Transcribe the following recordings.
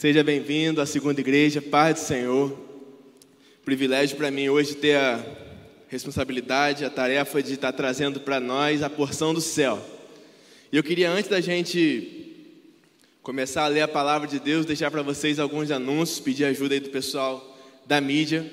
Seja bem-vindo à segunda igreja, Paz do Senhor. Privilégio para mim hoje ter a responsabilidade, a tarefa de estar trazendo para nós a porção do céu. E eu queria, antes da gente começar a ler a palavra de Deus, deixar para vocês alguns anúncios, pedir ajuda aí do pessoal da mídia,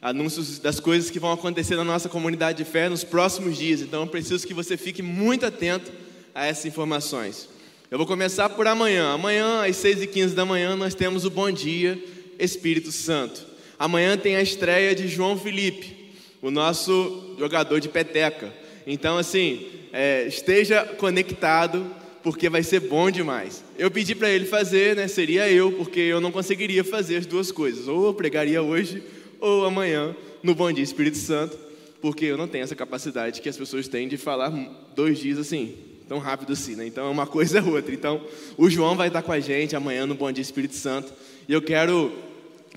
anúncios das coisas que vão acontecer na nossa comunidade de fé nos próximos dias. Então eu preciso que você fique muito atento a essas informações. Eu vou começar por amanhã. Amanhã, às 6h15 da manhã, nós temos o Bom Dia Espírito Santo. Amanhã tem a estreia de João Felipe, o nosso jogador de peteca. Então, assim, é, esteja conectado, porque vai ser bom demais. Eu pedi para ele fazer, né? Seria eu, porque eu não conseguiria fazer as duas coisas. Ou eu pregaria hoje, ou amanhã, no Bom Dia Espírito Santo, porque eu não tenho essa capacidade que as pessoas têm de falar dois dias assim, tão rápido assim, né? Então, uma coisa é outra. Então, o João vai estar com a gente amanhã no Bom Dia Espírito Santo. E eu quero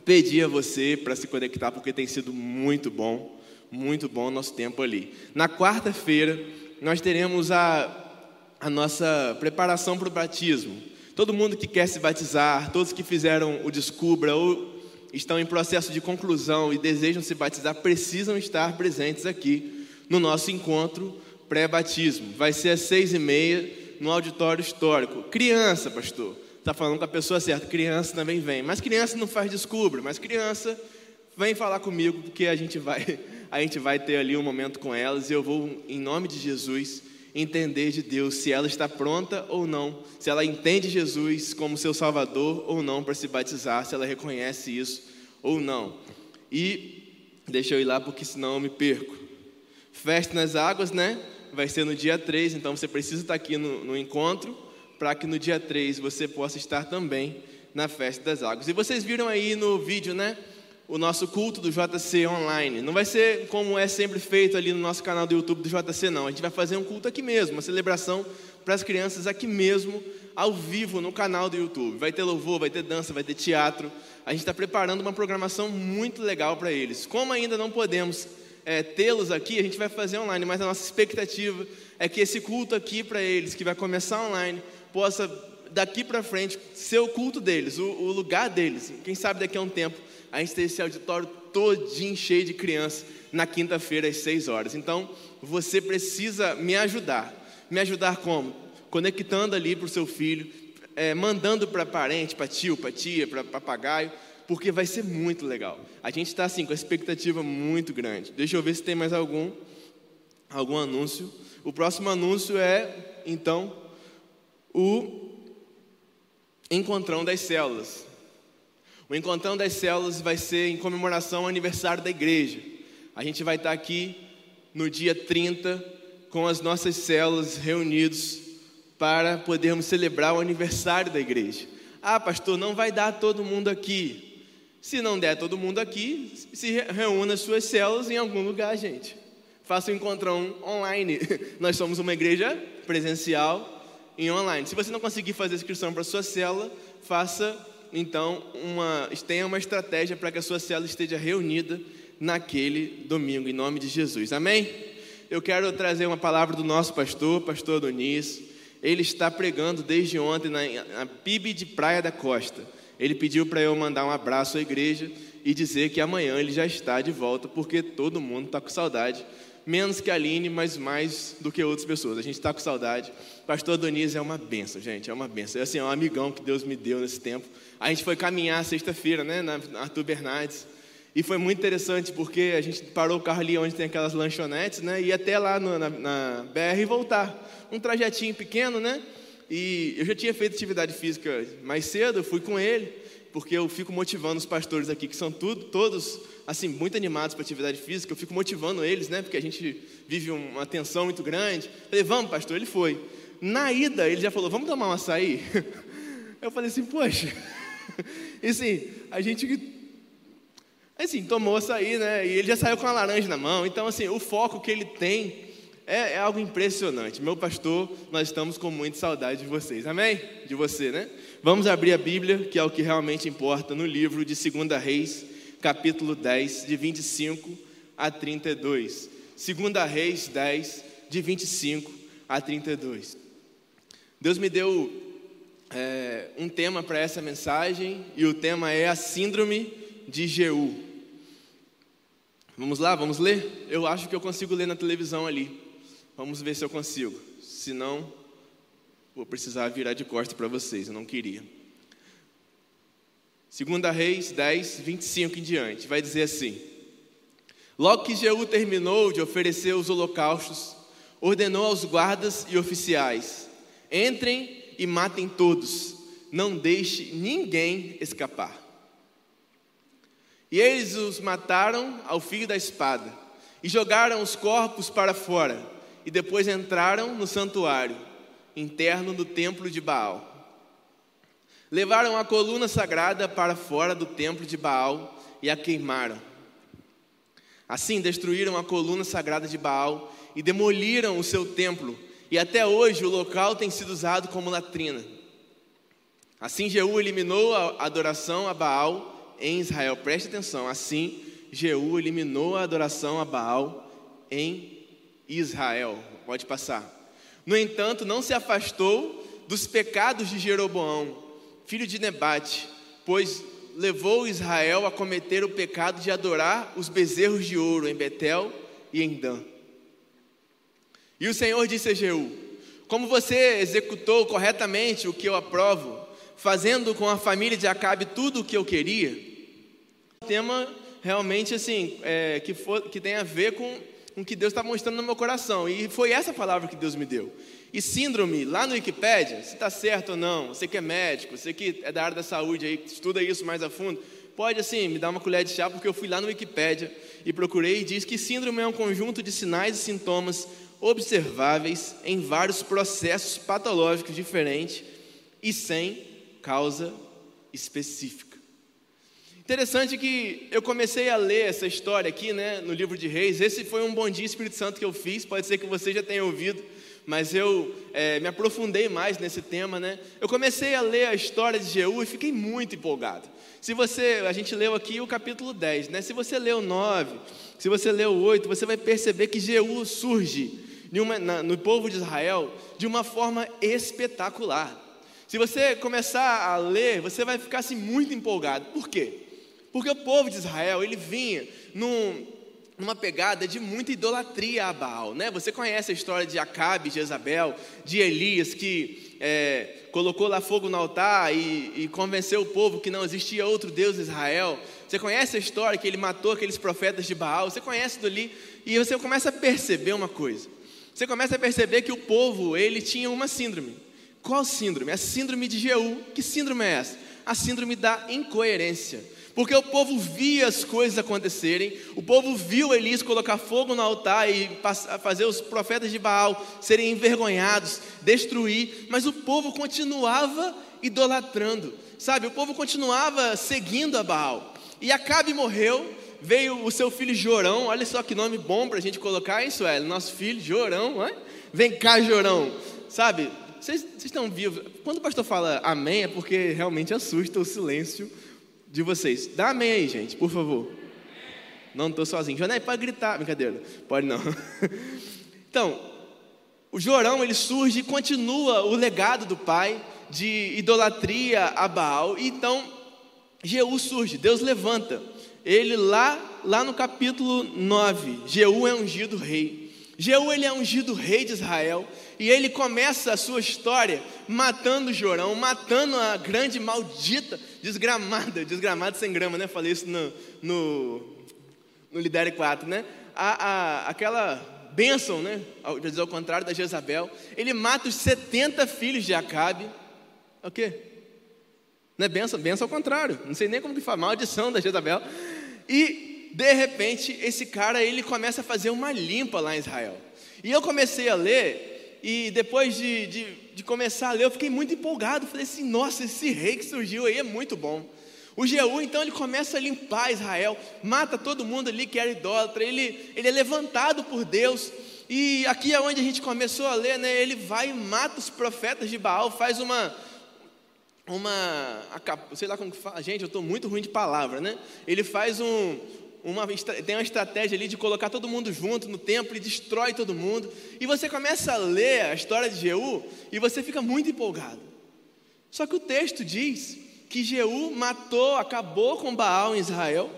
pedir a você para se conectar, porque tem sido muito bom, muito bom o nosso tempo ali. Na quarta-feira, nós teremos a, a nossa preparação para o batismo. Todo mundo que quer se batizar, todos que fizeram o Descubra ou estão em processo de conclusão e desejam se batizar, precisam estar presentes aqui no nosso encontro pré-batismo. Vai ser às seis e meia no auditório histórico. Criança, pastor, está falando com a pessoa certa. Criança também vem, mas criança não faz descubra, mas criança vem falar comigo porque a gente vai, a gente vai ter ali um momento com elas e eu vou em nome de Jesus entender de Deus se ela está pronta ou não, se ela entende Jesus como seu Salvador ou não para se batizar, se ela reconhece isso ou não. E deixa eu ir lá porque senão eu me perco. Festa nas águas, né? Vai ser no dia 3, então você precisa estar aqui no, no encontro para que no dia 3 você possa estar também na festa das águas. E vocês viram aí no vídeo, né? O nosso culto do JC online. Não vai ser como é sempre feito ali no nosso canal do YouTube do JC, não. A gente vai fazer um culto aqui mesmo, uma celebração para as crianças aqui mesmo, ao vivo no canal do YouTube. Vai ter louvor, vai ter dança, vai ter teatro. A gente está preparando uma programação muito legal para eles. Como ainda não podemos é, tê-los aqui, a gente vai fazer online, mas a nossa expectativa é que esse culto aqui para eles, que vai começar online, possa daqui para frente ser o culto deles, o, o, lugar deles. Quem sabe daqui a um tempo a gente ter esse auditório todinho cheio de crianças na quinta-feira às seis horas. Então você precisa me ajudar. Me ajudar como? Conectando ali para o seu filho, é, mandando para parente, para tio, para tia, para papagaio porque vai ser muito legal. A gente está assim com a expectativa muito grande. Deixa eu ver se tem mais algum algum anúncio. O próximo anúncio é então o encontrão das células. O encontrão das células vai ser em comemoração ao aniversário da igreja. A gente vai estar aqui no dia 30 com as nossas células reunidos para podermos celebrar o aniversário da igreja. Ah, pastor, não vai dar todo mundo aqui. Se não der todo mundo aqui, se reúna as suas células em algum lugar, gente. Faça um encontrão online. Nós somos uma igreja presencial e online. Se você não conseguir fazer inscrição para a sua célula, faça então uma, tenha uma estratégia para que a sua célula esteja reunida naquele domingo, em nome de Jesus. Amém? Eu quero trazer uma palavra do nosso pastor, pastor Adonis. Ele está pregando desde ontem na, na PIB de Praia da Costa ele pediu para eu mandar um abraço à igreja e dizer que amanhã ele já está de volta, porque todo mundo está com saudade, menos que a Aline, mas mais do que outras pessoas. A gente está com saudade. Pastor Doniz é uma benção, gente, é uma benção. É assim, é um amigão que Deus me deu nesse tempo. A gente foi caminhar sexta-feira, né, na Arthur Bernardes, e foi muito interessante porque a gente parou o carro ali onde tem aquelas lanchonetes, né, e até lá no, na, na BR e voltar. Um trajetinho pequeno, né? E eu já tinha feito atividade física mais cedo, eu fui com ele, porque eu fico motivando os pastores aqui, que são tudo, todos assim muito animados para atividade física, eu fico motivando eles, né? Porque a gente vive uma tensão muito grande. Eu falei, vamos, pastor, ele foi. Na ida, ele já falou, vamos tomar um açaí? Eu falei assim, poxa. E assim, a gente assim, tomou açaí, né? E ele já saiu com a laranja na mão. Então, assim, o foco que ele tem é, é, algo impressionante. Meu pastor, nós estamos com muita saudade de vocês. Amém? De você, né? Vamos abrir a Bíblia, que é o que realmente importa, no livro de 2 Reis, capítulo 10, de 25 a 32. 2 Reis 10, de 25 a 32. Deus me deu é, um tema para essa mensagem e o tema é a Síndrome de Jeú. Vamos lá, vamos ler? Eu acho que eu consigo ler na televisão ali. Vamos ver se eu consigo. Se não, vou precisar virar de costa para vocês, eu não queria. Segunda Reis 10, 25 em diante, vai dizer assim: Logo que Jeú terminou de oferecer os holocaustos, ordenou aos guardas e oficiais: Entrem e matem todos, não deixe ninguém escapar. E eles os mataram ao fio da espada, e jogaram os corpos para fora, e depois entraram no santuário interno do templo de Baal. Levaram a coluna sagrada para fora do templo de Baal e a queimaram. Assim destruíram a coluna sagrada de Baal e demoliram o seu templo, e até hoje o local tem sido usado como latrina. Assim Jeú eliminou a adoração a Baal em Israel. Preste atenção, assim Jeú eliminou a adoração a Baal em Israel. Pode passar. No entanto, não se afastou dos pecados de Jeroboão, filho de Nebate, pois levou Israel a cometer o pecado de adorar os bezerros de ouro em Betel e em Dan. E o Senhor disse a Jeú: Como você executou corretamente o que eu aprovo, fazendo com a família de Acabe tudo o que eu queria, tema realmente assim, é, que, for, que tem a ver com com o que Deus está mostrando no meu coração. E foi essa palavra que Deus me deu. E síndrome, lá no Wikipedia, se está certo ou não, você que é médico, você que é da área da saúde aí, estuda isso mais a fundo, pode assim, me dar uma colher de chá, porque eu fui lá no Wikipedia e procurei e diz que síndrome é um conjunto de sinais e sintomas observáveis em vários processos patológicos diferentes e sem causa específica. Interessante que eu comecei a ler essa história aqui, né, no livro de Reis. Esse foi um bom dia Espírito Santo que eu fiz. Pode ser que você já tenha ouvido, mas eu é, me aprofundei mais nesse tema, né? Eu comecei a ler a história de Jeú e fiquei muito empolgado. Se você, a gente leu aqui o capítulo 10, né? Se você leu o 9, se você leu o 8, você vai perceber que Jeú surge uma, na, no povo de Israel de uma forma espetacular. Se você começar a ler, você vai ficar assim muito empolgado. Por quê? Porque o povo de Israel, ele vinha num, numa pegada de muita idolatria a Baal, né? Você conhece a história de Acabe, de Jezabel, de Elias, que é, colocou lá fogo no altar e, e convenceu o povo que não existia outro Deus em Israel. Você conhece a história que ele matou aqueles profetas de Baal? Você conhece dali e você começa a perceber uma coisa. Você começa a perceber que o povo, ele tinha uma síndrome. Qual síndrome? A síndrome de Jeú. Que síndrome é essa? A síndrome da incoerência. Porque o povo via as coisas acontecerem, o povo viu Elias colocar fogo no altar e fazer os profetas de Baal serem envergonhados, destruir, mas o povo continuava idolatrando, sabe? O povo continuava seguindo a Baal. E Acabe morreu, veio o seu filho Jorão, olha só que nome bom para a gente colocar isso, é nosso filho Jorão, é? vem cá Jorão, sabe? Vocês estão vivos? Quando o pastor fala amém, é porque realmente assusta o silêncio de vocês. Dá amém aí, gente, por favor. Não estou sozinho. Joné, pode gritar. Brincadeira. Pode não. Então, o Jorão, ele surge e continua o legado do pai de idolatria a Baal. Então, Jeú surge, Deus levanta. Ele lá, lá no capítulo 9, Jeú é ungido rei. Jeú ele é ungido rei de Israel e ele começa a sua história matando Jorão, matando a grande maldita, desgramada, desgramada sem grama, né? Falei isso no, no, no Lidere 4, né? A, a, aquela bênção, né? Ao, ao contrário da Jezabel, ele mata os 70 filhos de Acabe. O quê? Não é benção, benção ao contrário. Não sei nem como que fala, maldição da Jezabel. E, de repente, esse cara, ele começa a fazer uma limpa lá em Israel. E eu comecei a ler e depois de, de, de, começar a ler, eu fiquei muito empolgado. Falei assim: nossa, esse rei que surgiu aí é muito bom. O Jeú, então, ele começa a limpar Israel, mata todo mundo ali que era idólatra, ele, ele é levantado por Deus. E aqui é onde a gente começou a ler, né? Ele vai e mata os profetas de Baal, faz uma. Uma. Sei lá como que fala. Gente, eu estou muito ruim de palavra, né? Ele faz um, uma, tem uma estratégia ali de colocar todo mundo junto no templo e destrói todo mundo. E você começa a ler a história de Jeú e você fica muito empolgado. Só que o texto diz que Jeú matou, acabou com Baal em Israel,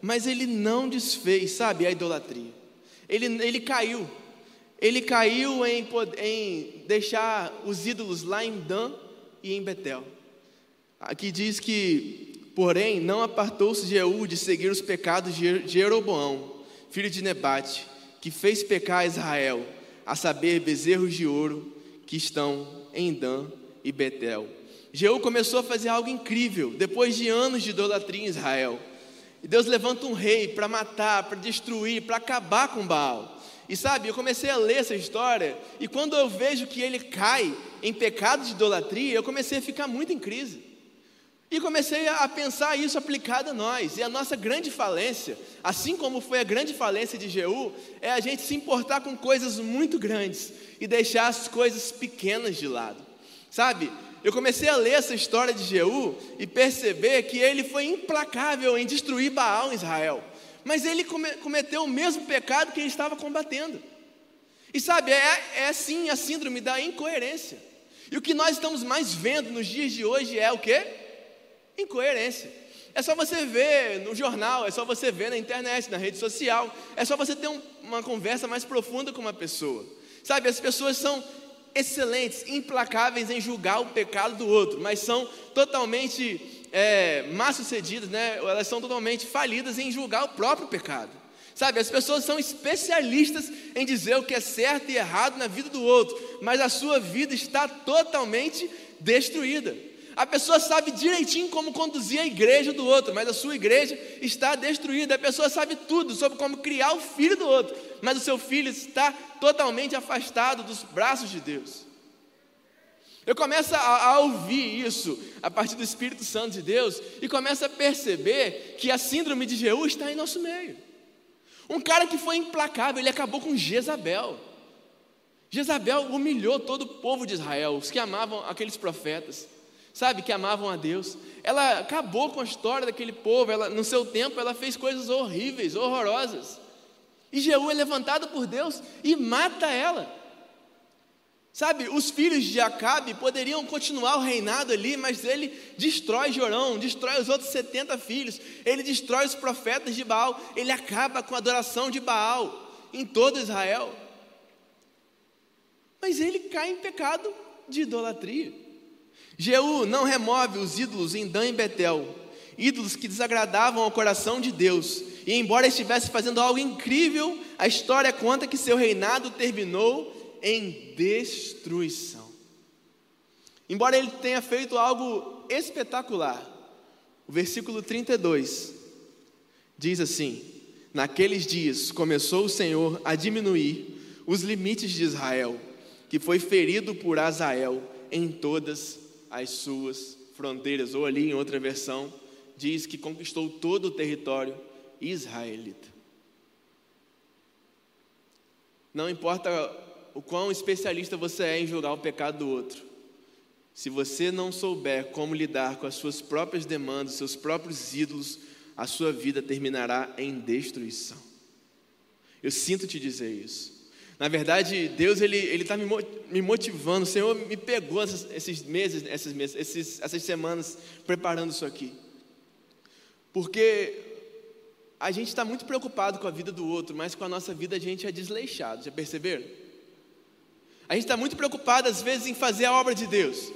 mas ele não desfez, sabe, a idolatria. Ele, ele caiu. Ele caiu em, em deixar os ídolos lá em Dan e em Betel. Aqui diz que, porém, não apartou-se Jeú de seguir os pecados de Jeroboão, filho de Nebate, que fez pecar Israel, a saber, bezerros de ouro que estão em Dan e Betel. Jeú começou a fazer algo incrível, depois de anos de idolatria em Israel. E Deus levanta um rei para matar, para destruir, para acabar com Baal. E sabe, eu comecei a ler essa história, e quando eu vejo que ele cai em pecado de idolatria, eu comecei a ficar muito em crise. E comecei a pensar isso aplicado a nós. E a nossa grande falência, assim como foi a grande falência de Jeú, é a gente se importar com coisas muito grandes e deixar as coisas pequenas de lado. Sabe? Eu comecei a ler essa história de Jeú e perceber que ele foi implacável em destruir Baal em Israel. Mas ele cometeu o mesmo pecado que ele estava combatendo. E sabe, é, é sim a síndrome da incoerência. E o que nós estamos mais vendo nos dias de hoje é o que? Incoerência. É só você ver no jornal, é só você ver na internet, na rede social, é só você ter um, uma conversa mais profunda com uma pessoa. Sabe, as pessoas são excelentes, implacáveis em julgar o pecado do outro, mas são totalmente é, má sucedidas, né? elas são totalmente falidas em julgar o próprio pecado. Sabe, as pessoas são especialistas em dizer o que é certo e errado na vida do outro, mas a sua vida está totalmente destruída. A pessoa sabe direitinho como conduzir a igreja do outro, mas a sua igreja está destruída. A pessoa sabe tudo sobre como criar o filho do outro, mas o seu filho está totalmente afastado dos braços de Deus. Eu começo a, a, ouvir isso a partir do Espírito Santo de Deus e começo a perceber que a síndrome de Jeú está em nosso meio. Um cara que foi implacável, ele acabou com Jezabel. Jezabel humilhou todo o povo de Israel, os que amavam aqueles profetas sabe, que amavam a Deus. Ela acabou com a história daquele povo, ela, no seu tempo ela fez coisas horríveis, horrorosas. E Jeú é levantado por Deus e mata ela. Sabe, os filhos de Acabe poderiam continuar o reinado ali, mas ele destrói Jorão, destrói os outros 70 filhos, ele destrói os profetas de Baal, ele acaba com a adoração de Baal em todo Israel. Mas ele cai em pecado de idolatria. Jeú não remove os ídolos em Dan e Betel, ídolos que desagradavam ao coração de Deus. E embora estivesse fazendo algo incrível, a história conta que seu reinado terminou em destruição. Embora ele tenha feito algo espetacular, o versículo 32 diz assim: Naqueles dias começou o Senhor a diminuir os limites de Israel, que foi ferido por Azael em todas as suas fronteiras, ou ali em outra versão, diz que conquistou todo o território israelita. Não importa o quão especialista você é em julgar o pecado do outro, se você não souber como lidar com as suas próprias demandas, seus próprios ídolos, a sua vida terminará em destruição. Eu sinto te dizer isso. Na verdade, Deus ele ele está me motivando. O Senhor me pegou esses meses, esses meses, esses, essas semanas preparando isso aqui, porque a gente está muito preocupado com a vida do outro, mas com a nossa vida a gente é desleixado. Já perceberam? A gente está muito preocupado às vezes em fazer a obra de Deus,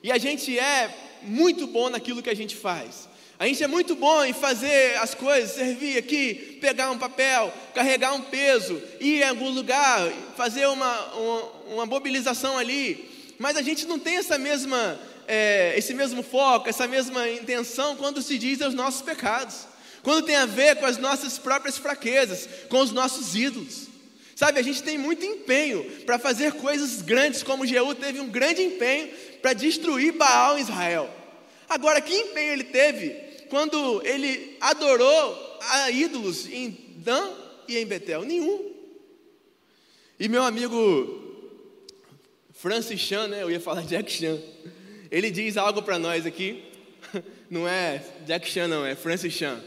e a gente é muito bom naquilo que a gente faz. A gente é muito bom em fazer as coisas, servir aqui, pegar um papel, carregar um peso, ir em algum lugar, fazer uma, uma, uma mobilização ali. Mas a gente não tem essa mesma, é, esse mesmo foco, essa mesma intenção quando se diz aos nossos pecados. Quando tem a ver com as nossas próprias fraquezas, com os nossos ídolos. Sabe, a gente tem muito empenho para fazer coisas grandes, como Jeú teve um grande empenho para destruir Baal em Israel. Agora, que empenho ele teve quando ele adorou a ídolos em Dan e em Betel? Nenhum. E meu amigo Francis Chan, né? Eu ia falar Jack Chan. Ele diz algo para nós aqui. Não é Jack Chan, não, é Francis Chan.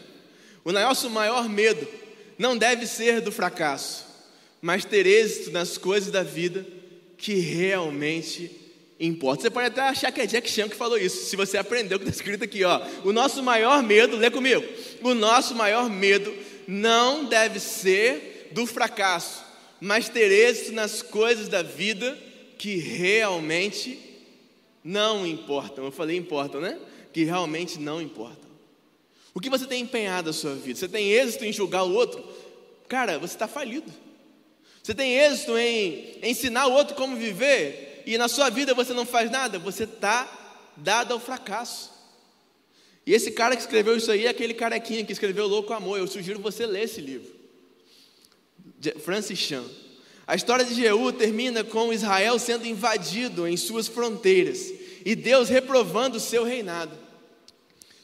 O nosso maior medo não deve ser do fracasso, mas ter êxito nas coisas da vida que realmente importa. Você pode até achar que é Jack Chan que falou isso, se você aprendeu o que está escrito aqui, ó. O nosso maior medo, lê comigo, o nosso maior medo não deve ser do fracasso, mas ter êxito nas coisas da vida que realmente não importam. Eu falei importam, né? Que realmente não importam. O que você tem empenhado a sua vida? Você tem êxito em julgar o outro? Cara, você está falido. Você tem êxito em ensinar o outro como viver e na sua vida você não faz nada? Você está dado ao fracasso. E esse cara que escreveu isso aí é aquele carequinha que escreveu Louco Amor. Eu sugiro você ler esse livro. Francis Chan. A história de Jeú termina com Israel sendo invadido em suas fronteiras e Deus reprovando o seu reinado.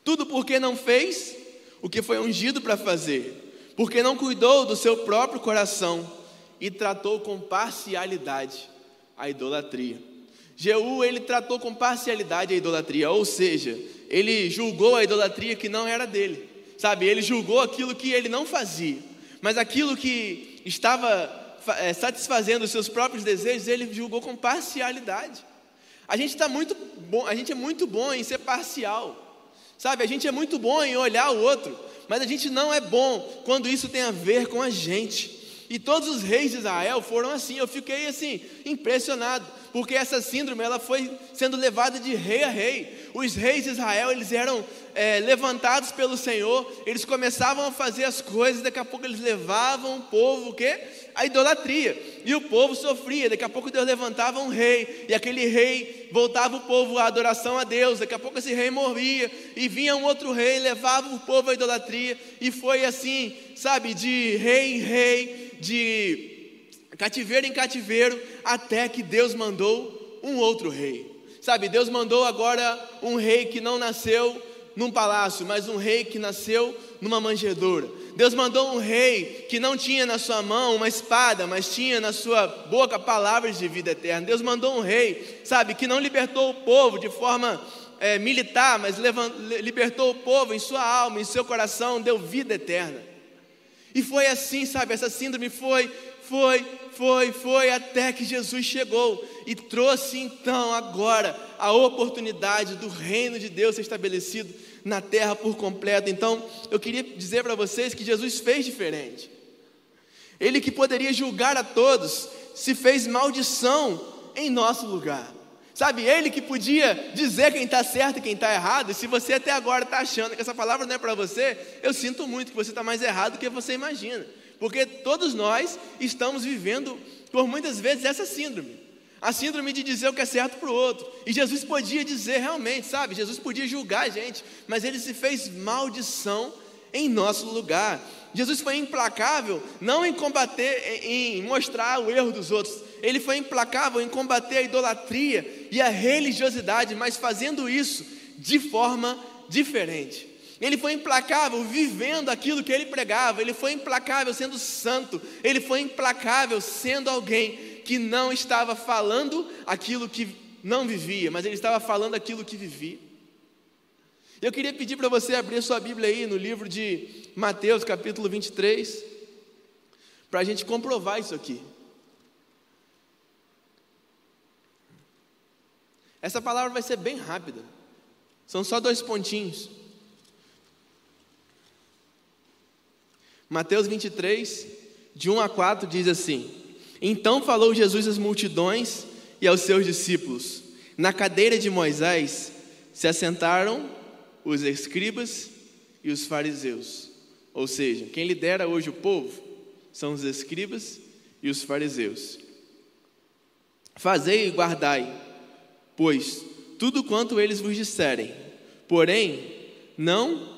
Tudo porque não fez o que foi ungido para fazer, porque não cuidou do seu próprio coração e tratou com parcialidade a idolatria. Jeú, ele tratou com parcialidade a idolatria, ou seja, ele julgou a idolatria que não era dele, sabe? Ele julgou aquilo que ele não fazia, mas aquilo que estava é, satisfazendo os seus próprios desejos, ele julgou com parcialidade. A gente está muito bom, a gente é muito bom em ser parcial, sabe? A gente é muito bom em olhar o outro, mas a gente não é bom quando isso tem a ver com a gente. E todos os reis de Israel foram assim. Eu fiquei assim impressionado, porque essa síndrome ela foi sendo levada de rei a rei. Os reis de Israel eles eram é, levantados pelo Senhor, eles começavam a fazer as coisas, daqui a pouco eles levavam o povo o quê? a idolatria. E o povo sofria. Daqui a pouco Deus levantava um rei, e aquele rei voltava o povo à adoração a Deus. Daqui a pouco esse rei morria, e vinha um outro rei, levava o povo à idolatria. E foi assim, sabe, de rei em rei, de cativeiro em cativeiro, até que Deus mandou um outro rei. Sabe, Deus mandou agora um rei que não nasceu num palácio, mas um rei que nasceu numa manjedoura. Deus mandou um rei que não tinha na sua mão uma espada, mas tinha na sua boca palavras de vida eterna. Deus mandou um rei, sabe, que não libertou o povo de forma é, militar, mas libertou o povo em sua alma, em seu coração, deu vida eterna. E foi assim, sabe, essa síndrome foi, foi, foi, foi, até que Jesus chegou e trouxe então agora a oportunidade do reino de Deus ser estabelecido na terra por completo. Então, eu queria dizer para vocês que Jesus fez diferente. Ele que poderia julgar a todos, se fez maldição em nosso lugar. Sabe, ele que podia dizer quem está certo e quem está errado, e se você até agora está achando que essa palavra não é para você, eu sinto muito que você está mais errado do que você imagina, porque todos nós estamos vivendo por muitas vezes essa síndrome a síndrome de dizer o que é certo para o outro. E Jesus podia dizer realmente, sabe? Jesus podia julgar a gente, mas ele se fez maldição em nosso lugar. Jesus foi implacável não em combater, em mostrar o erro dos outros. Ele foi implacável em combater a idolatria e a religiosidade, mas fazendo isso de forma diferente. Ele foi implacável vivendo aquilo que ele pregava, ele foi implacável sendo santo, ele foi implacável sendo alguém que não estava falando aquilo que não vivia, mas ele estava falando aquilo que vivia. Eu queria pedir para você abrir sua Bíblia aí no livro de Mateus, capítulo 23, para a gente comprovar isso aqui. Essa palavra vai ser bem rápida, são só dois pontinhos. Mateus 23, de 1 a 4, diz assim: então falou Jesus às multidões e aos seus discípulos: Na cadeira de Moisés se assentaram os escribas e os fariseus. Ou seja, quem lidera hoje o povo são os escribas e os fariseus. Fazei e guardai, pois tudo quanto eles vos disserem, porém não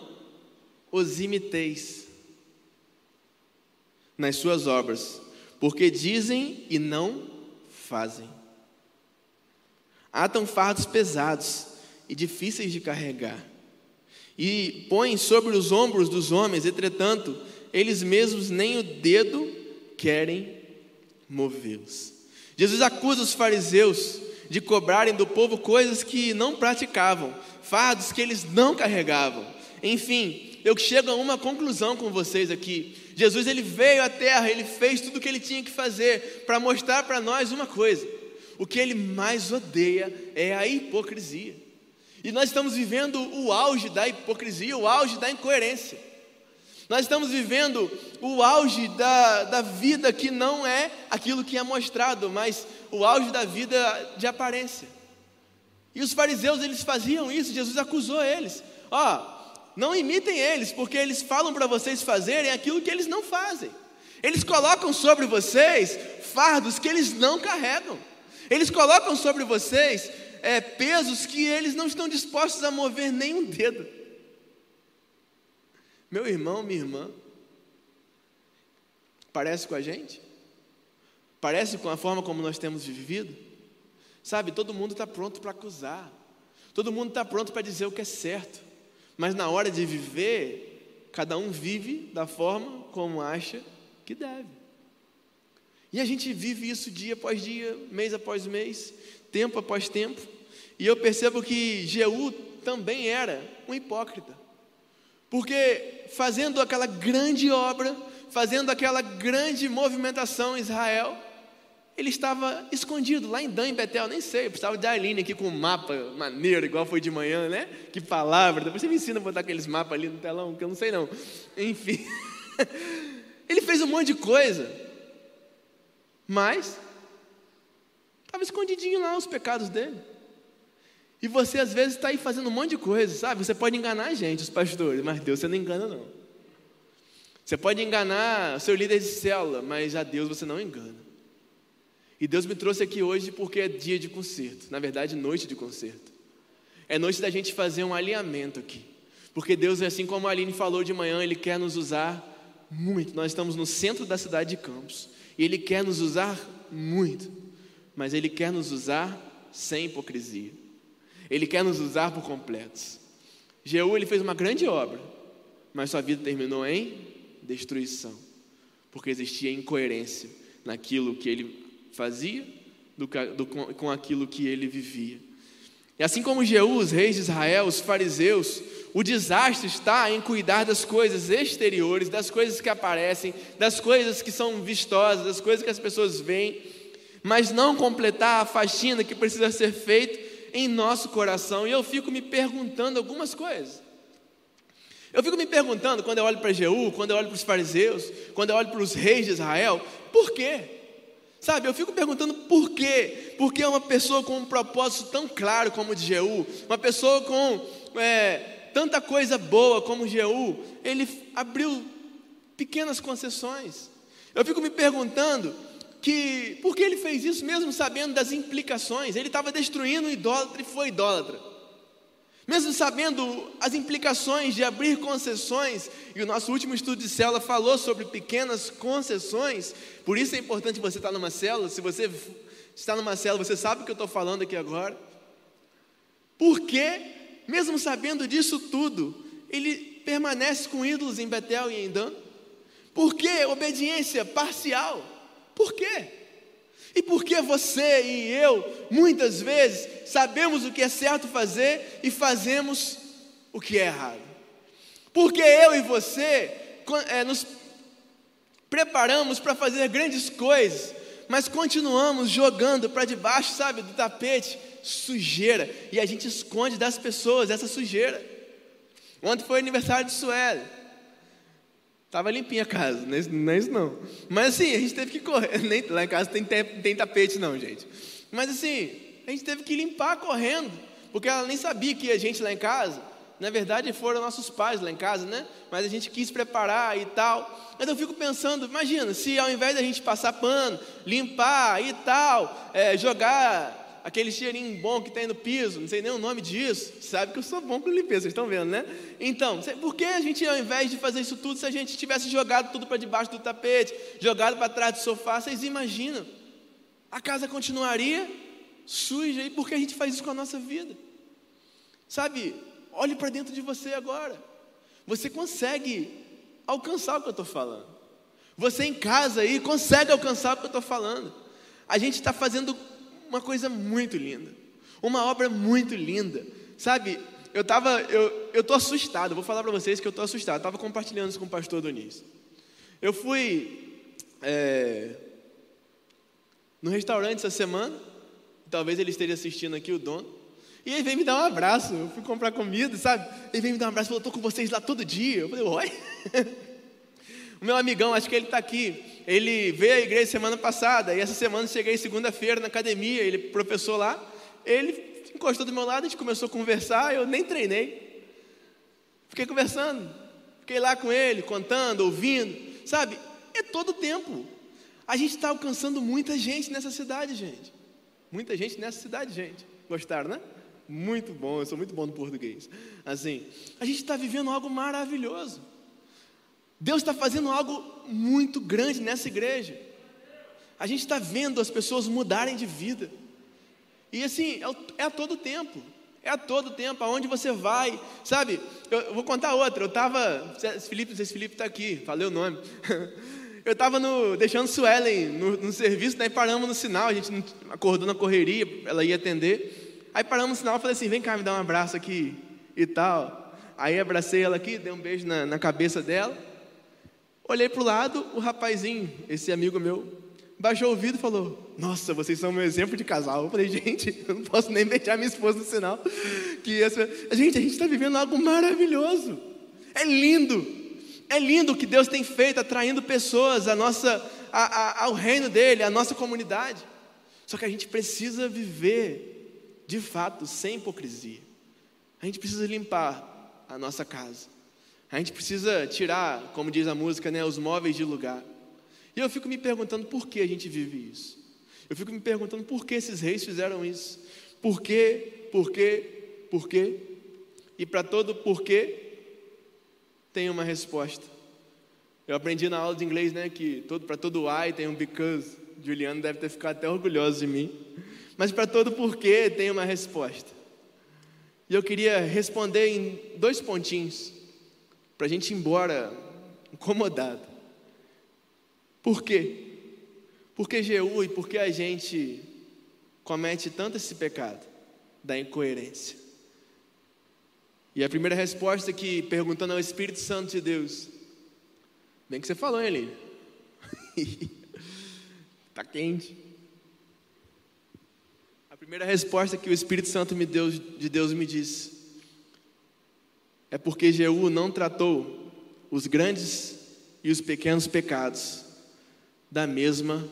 os imiteis nas suas obras, porque dizem e não fazem. Atam fardos pesados e difíceis de carregar, e põem sobre os ombros dos homens, entretanto, eles mesmos nem o dedo querem movê-los. Jesus acusa os fariseus de cobrarem do povo coisas que não praticavam, fardos que eles não carregavam. Enfim, eu chego a uma conclusão com vocês aqui. Jesus ele veio à terra, ele fez tudo o que ele tinha que fazer para mostrar para nós uma coisa. o que ele mais odeia é a hipocrisia. E nós estamos vivendo o auge da hipocrisia, o auge da incoerência. Nós estamos vivendo o auge da, da vida que não é aquilo que é mostrado, mas o auge da vida de aparência. E os fariseus, eles faziam isso, Jesus acusou eles. Ó, não imitem eles, porque eles falam para vocês fazerem aquilo que eles não fazem. Eles colocam sobre vocês fardos que eles não carregam. Eles colocam sobre vocês é, pesos que eles não estão dispostos a mover nem um dedo. Meu irmão, minha irmã, parece com a gente? Parece com a forma como nós temos vivido? Sabe, todo mundo está pronto para acusar, todo mundo está pronto para dizer o que é certo, mas na hora de viver, cada um vive da forma como acha que deve. E a gente vive isso dia após dia, mês após mês, tempo após tempo, e eu percebo que Jeú também era um hipócrita. Porque fazendo aquela grande obra, fazendo aquela grande movimentação em Israel, ele estava escondido lá em Dan, em Betel, nem sei, eu precisava de Arline aqui com um mapa maneiro, igual foi de manhã, né? Que palavra, depois você me ensina a botar aqueles mapas ali no telão, que eu não sei não. Enfim, ele fez um monte de coisa, mas estava escondidinho lá os pecados dele. E você às vezes está aí fazendo um monte de coisa, sabe? Você pode enganar a gente, os pastores, mas Deus você não engana, não. Você pode enganar seu líder de célula, mas a Deus você não engana. E Deus me trouxe aqui hoje porque é dia de conserto, na verdade, noite de conserto. É noite da gente fazer um alinhamento aqui. Porque Deus, assim como a Aline falou de manhã, Ele quer nos usar muito. Nós estamos no centro da cidade de Campos. E Ele quer nos usar muito. Mas Ele quer nos usar sem hipocrisia. Ele quer nos usar por completos. Jeú ele fez uma grande obra, mas sua vida terminou em destruição, porque existia incoerência naquilo que ele fazia do, do, com aquilo que ele vivia. E assim como Jeú, os reis de Israel, os fariseus, o desastre está em cuidar das coisas exteriores, das coisas que aparecem, das coisas que são vistosas, das coisas que as pessoas veem, mas não completar a faxina que precisa ser feita em nosso coração. E eu fico me perguntando algumas coisas. Eu fico me perguntando, quando eu olho para Jeú, quando eu olho para os fariseus, quando eu olho para os reis de Israel, por quê? Sabe, eu fico perguntando por quê? Porque é uma pessoa com um propósito tão claro como o de Jeú, uma pessoa com é, tanta coisa boa como Jeú, ele abriu pequenas concessões. Eu fico me perguntando que porque ele fez isso mesmo sabendo das implicações, ele estava destruindo o idólatra e foi idólatra. Mesmo sabendo as implicações de abrir concessões, e o nosso último estudo de célula falou sobre pequenas concessões, por isso é importante você estar numa célula. Se você está numa célula, você sabe o que eu estou falando aqui agora. Porque, mesmo sabendo disso tudo, ele permanece com ídolos em Betel e em Dan? Por que obediência parcial? Por quê? E por que você e eu, muitas vezes, sabemos o que é certo fazer e fazemos o que é errado? Porque eu e você é, nos preparamos para fazer grandes coisas, mas continuamos jogando para debaixo, sabe, do tapete, sujeira, e a gente esconde das pessoas essa sujeira. Ontem foi aniversário de Sueli. Estava limpinha a casa, não é, não é isso não. Mas assim, a gente teve que correr. Nem, lá em casa tem, tem tapete não, gente. Mas assim, a gente teve que limpar correndo, porque ela nem sabia que a gente lá em casa. Na verdade, foram nossos pais lá em casa, né? Mas a gente quis preparar e tal. Mas eu fico pensando, imagina, se ao invés da gente passar pano, limpar e tal, é, jogar aquele cheirinho bom que tem no piso, não sei nem o nome disso, sabe que eu sou bom com limpeza, vocês estão vendo, né? Então, por que a gente, ao invés de fazer isso tudo, se a gente tivesse jogado tudo para debaixo do tapete, jogado para trás do sofá, vocês imaginam? A casa continuaria suja, e por que a gente faz isso com a nossa vida? Sabe, olhe para dentro de você agora, você consegue alcançar o que eu estou falando. Você em casa aí consegue alcançar o que eu estou falando. A gente está fazendo uma coisa muito linda, uma obra muito linda, sabe? Eu tava, eu, eu tô assustado. Vou falar para vocês que eu tô assustado. Estava compartilhando isso com o pastor Doniz. Eu fui é, no restaurante essa semana talvez ele esteja assistindo aqui, o dono. E ele veio me dar um abraço. Eu fui comprar comida, sabe? Ele veio me dar um abraço e falou: estou com vocês lá todo dia. Eu falei: oi. meu amigão, acho que ele está aqui. Ele veio à igreja semana passada. E essa semana cheguei segunda-feira na academia. Ele professor lá. Ele encostou do meu lado, a gente começou a conversar. Eu nem treinei. Fiquei conversando. Fiquei lá com ele, contando, ouvindo. Sabe? É todo o tempo. A gente está alcançando muita gente nessa cidade, gente. Muita gente nessa cidade, gente. Gostaram, né? Muito bom, eu sou muito bom no português. Assim, a gente está vivendo algo maravilhoso. Deus está fazendo algo muito grande nessa igreja. A gente está vendo as pessoas mudarem de vida. E assim, é, é a todo tempo. É a todo tempo, aonde você vai, sabe? Eu, eu vou contar outra. Eu estava, Felipe, não sei se Felipe está aqui, falei o nome. Eu estava deixando Suelen no, no serviço, daí paramos no sinal, a gente acordou na correria, ela ia atender. Aí paramos no sinal e falei assim: vem cá me dar um abraço aqui e tal. Aí abracei ela aqui, dei um beijo na, na cabeça dela. Olhei para o lado, o rapazinho, esse amigo meu, baixou o vidro e falou: Nossa, vocês são meu exemplo de casal. Eu falei: Gente, eu não posso nem beijar minha esposa no sinal. Que essa... Gente, a gente está vivendo algo maravilhoso. É lindo. É lindo o que Deus tem feito, atraindo pessoas a nossa, ao reino dele, à nossa comunidade. Só que a gente precisa viver de fato, sem hipocrisia. A gente precisa limpar a nossa casa. A gente precisa tirar, como diz a música, né, os móveis de lugar. E eu fico me perguntando por que a gente vive isso. Eu fico me perguntando por que esses reis fizeram isso. Por quê? Por quê? Por quê? E para todo porquê tem uma resposta. Eu aprendi na aula de inglês, né, que todo para todo why tem um because. Juliano deve ter ficado até orgulhoso de mim. Mas para todo porquê tem uma resposta. E eu queria responder em dois pontinhos, para a gente ir embora incomodado. Por quê? Por que Jeú e por que a gente comete tanto esse pecado da incoerência? E a primeira resposta que perguntando ao Espírito Santo de Deus, bem que você falou, hein, Aline? tá quente. A primeira resposta que o Espírito Santo de Deus me disse é porque Jeú não tratou os grandes e os pequenos pecados da mesma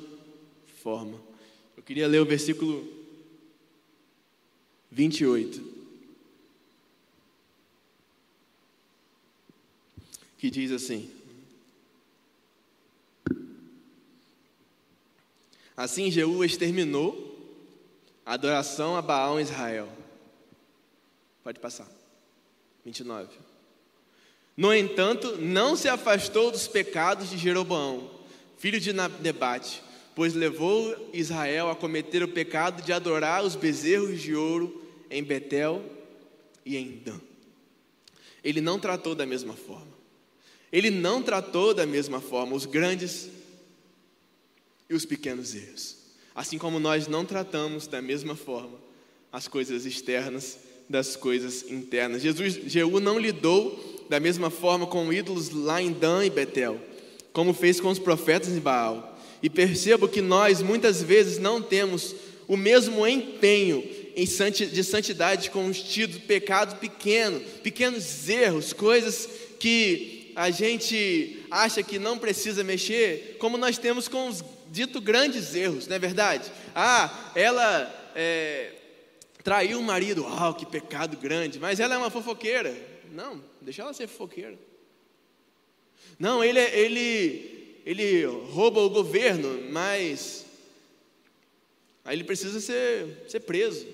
forma. Eu queria ler o versículo 28. Que diz assim: Assim Jeú exterminou Adoração a Baal em Israel. Pode passar. 29. No entanto, não se afastou dos pecados de Jeroboão, filho de Nebate, pois levou Israel a cometer o pecado de adorar os bezerros de ouro em Betel e em Dan. Ele não tratou da mesma forma. Ele não tratou da mesma forma os grandes e os pequenos erros. Assim como nós não tratamos da mesma forma as coisas externas das coisas internas. Jesus, Jeú não lidou da mesma forma com ídolos lá em Dan e Betel, como fez com os profetas de Baal. E percebo que nós muitas vezes não temos o mesmo empenho de santidade com os tidos pecados pequenos, pequenos erros, coisas que a gente acha que não precisa mexer, como nós temos com os dito grandes erros, não é verdade? Ah, ela é, traiu o marido, ah, que pecado grande, mas ela é uma fofoqueira. Não, deixa ela ser fofoqueira. Não, ele, ele, ele rouba o governo, mas aí ele precisa ser, ser preso.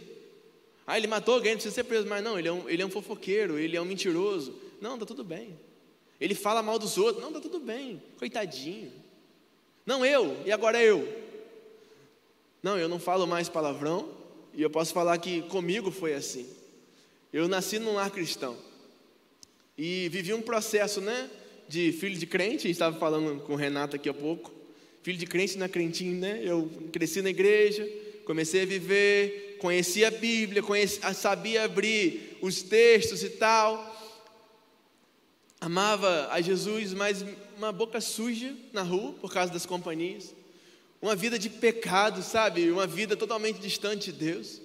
Ah, ele matou alguém, precisa ser preso, mas não, ele é, um, ele é um fofoqueiro, ele é um mentiroso. Não, está tudo bem. Ele fala mal dos outros, não, está tudo bem, coitadinho. Não eu, e agora eu. Não, eu não falo mais palavrão, e eu posso falar que comigo foi assim. Eu nasci num lar cristão. E vivi um processo, né? De filho de crente, a gente estava falando com o Renato aqui há pouco. Filho de crente na crentinho, né? Eu cresci na igreja, comecei a viver, conheci a Bíblia, conheci, sabia abrir os textos e tal. Amava a Jesus, mas uma boca suja na rua por causa das companhias. Uma vida de pecado, sabe? Uma vida totalmente distante de Deus.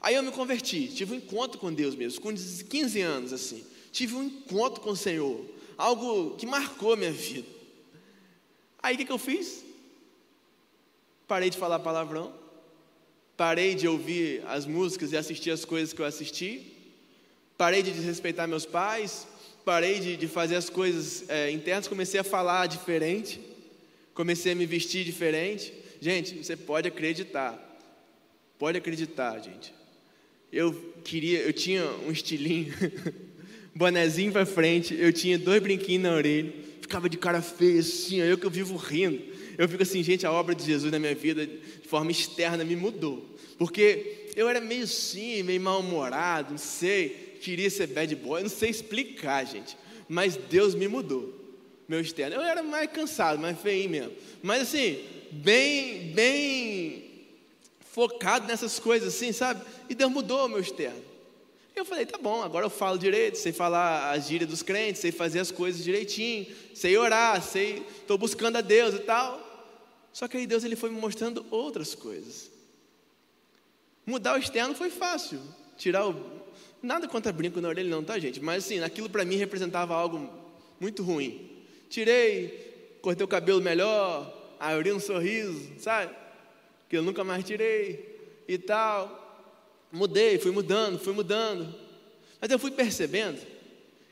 Aí eu me converti, tive um encontro com Deus mesmo, com 15 anos assim. Tive um encontro com o Senhor, algo que marcou minha vida. Aí o que, que eu fiz? Parei de falar palavrão, parei de ouvir as músicas e assistir as coisas que eu assisti, parei de desrespeitar meus pais, parei de, de fazer as coisas é, internas, comecei a falar diferente, comecei a me vestir diferente. Gente, você pode acreditar, pode acreditar, gente. Eu queria, eu tinha um estilinho, bonezinho para frente, eu tinha dois brinquinhos na orelha, ficava de cara feia assim, eu que eu vivo rindo. Eu fico assim, gente, a obra de Jesus na minha vida, de forma externa, me mudou. Porque eu era meio assim, meio mal-humorado, não sei queria ser bad boy, não sei explicar, gente. Mas Deus me mudou, meu externo. Eu era mais cansado, mais feio mesmo. Mas assim, bem, bem focado nessas coisas assim, sabe? E Deus mudou o meu externo. Eu falei, tá bom, agora eu falo direito, sei falar a gíria dos crentes, sei fazer as coisas direitinho, sei orar, sei, estou buscando a Deus e tal. Só que aí Deus ele foi me mostrando outras coisas. Mudar o externo foi fácil, tirar o, Nada contra brinco na orelha, não, tá, gente? Mas assim, aquilo para mim representava algo muito ruim. Tirei, cortei o cabelo melhor, abri um sorriso, sabe? Que eu nunca mais tirei e tal. Mudei, fui mudando, fui mudando. Mas eu fui percebendo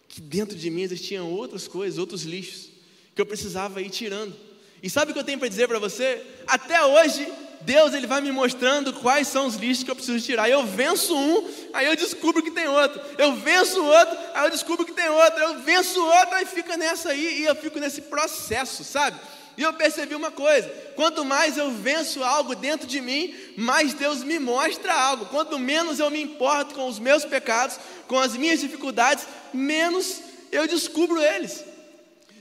que dentro de mim existiam outras coisas, outros lixos, que eu precisava ir tirando. E sabe o que eu tenho para dizer para você? Até hoje Deus ele vai me mostrando quais são os lixos que eu preciso tirar. Eu venço um, aí eu descubro que tem outro. Eu venço outro, aí eu descubro que tem outro. Eu venço outro, aí fica nessa aí e eu fico nesse processo, sabe? E eu percebi uma coisa: quanto mais eu venço algo dentro de mim, mais Deus me mostra algo. Quanto menos eu me importo com os meus pecados, com as minhas dificuldades, menos eu descubro eles.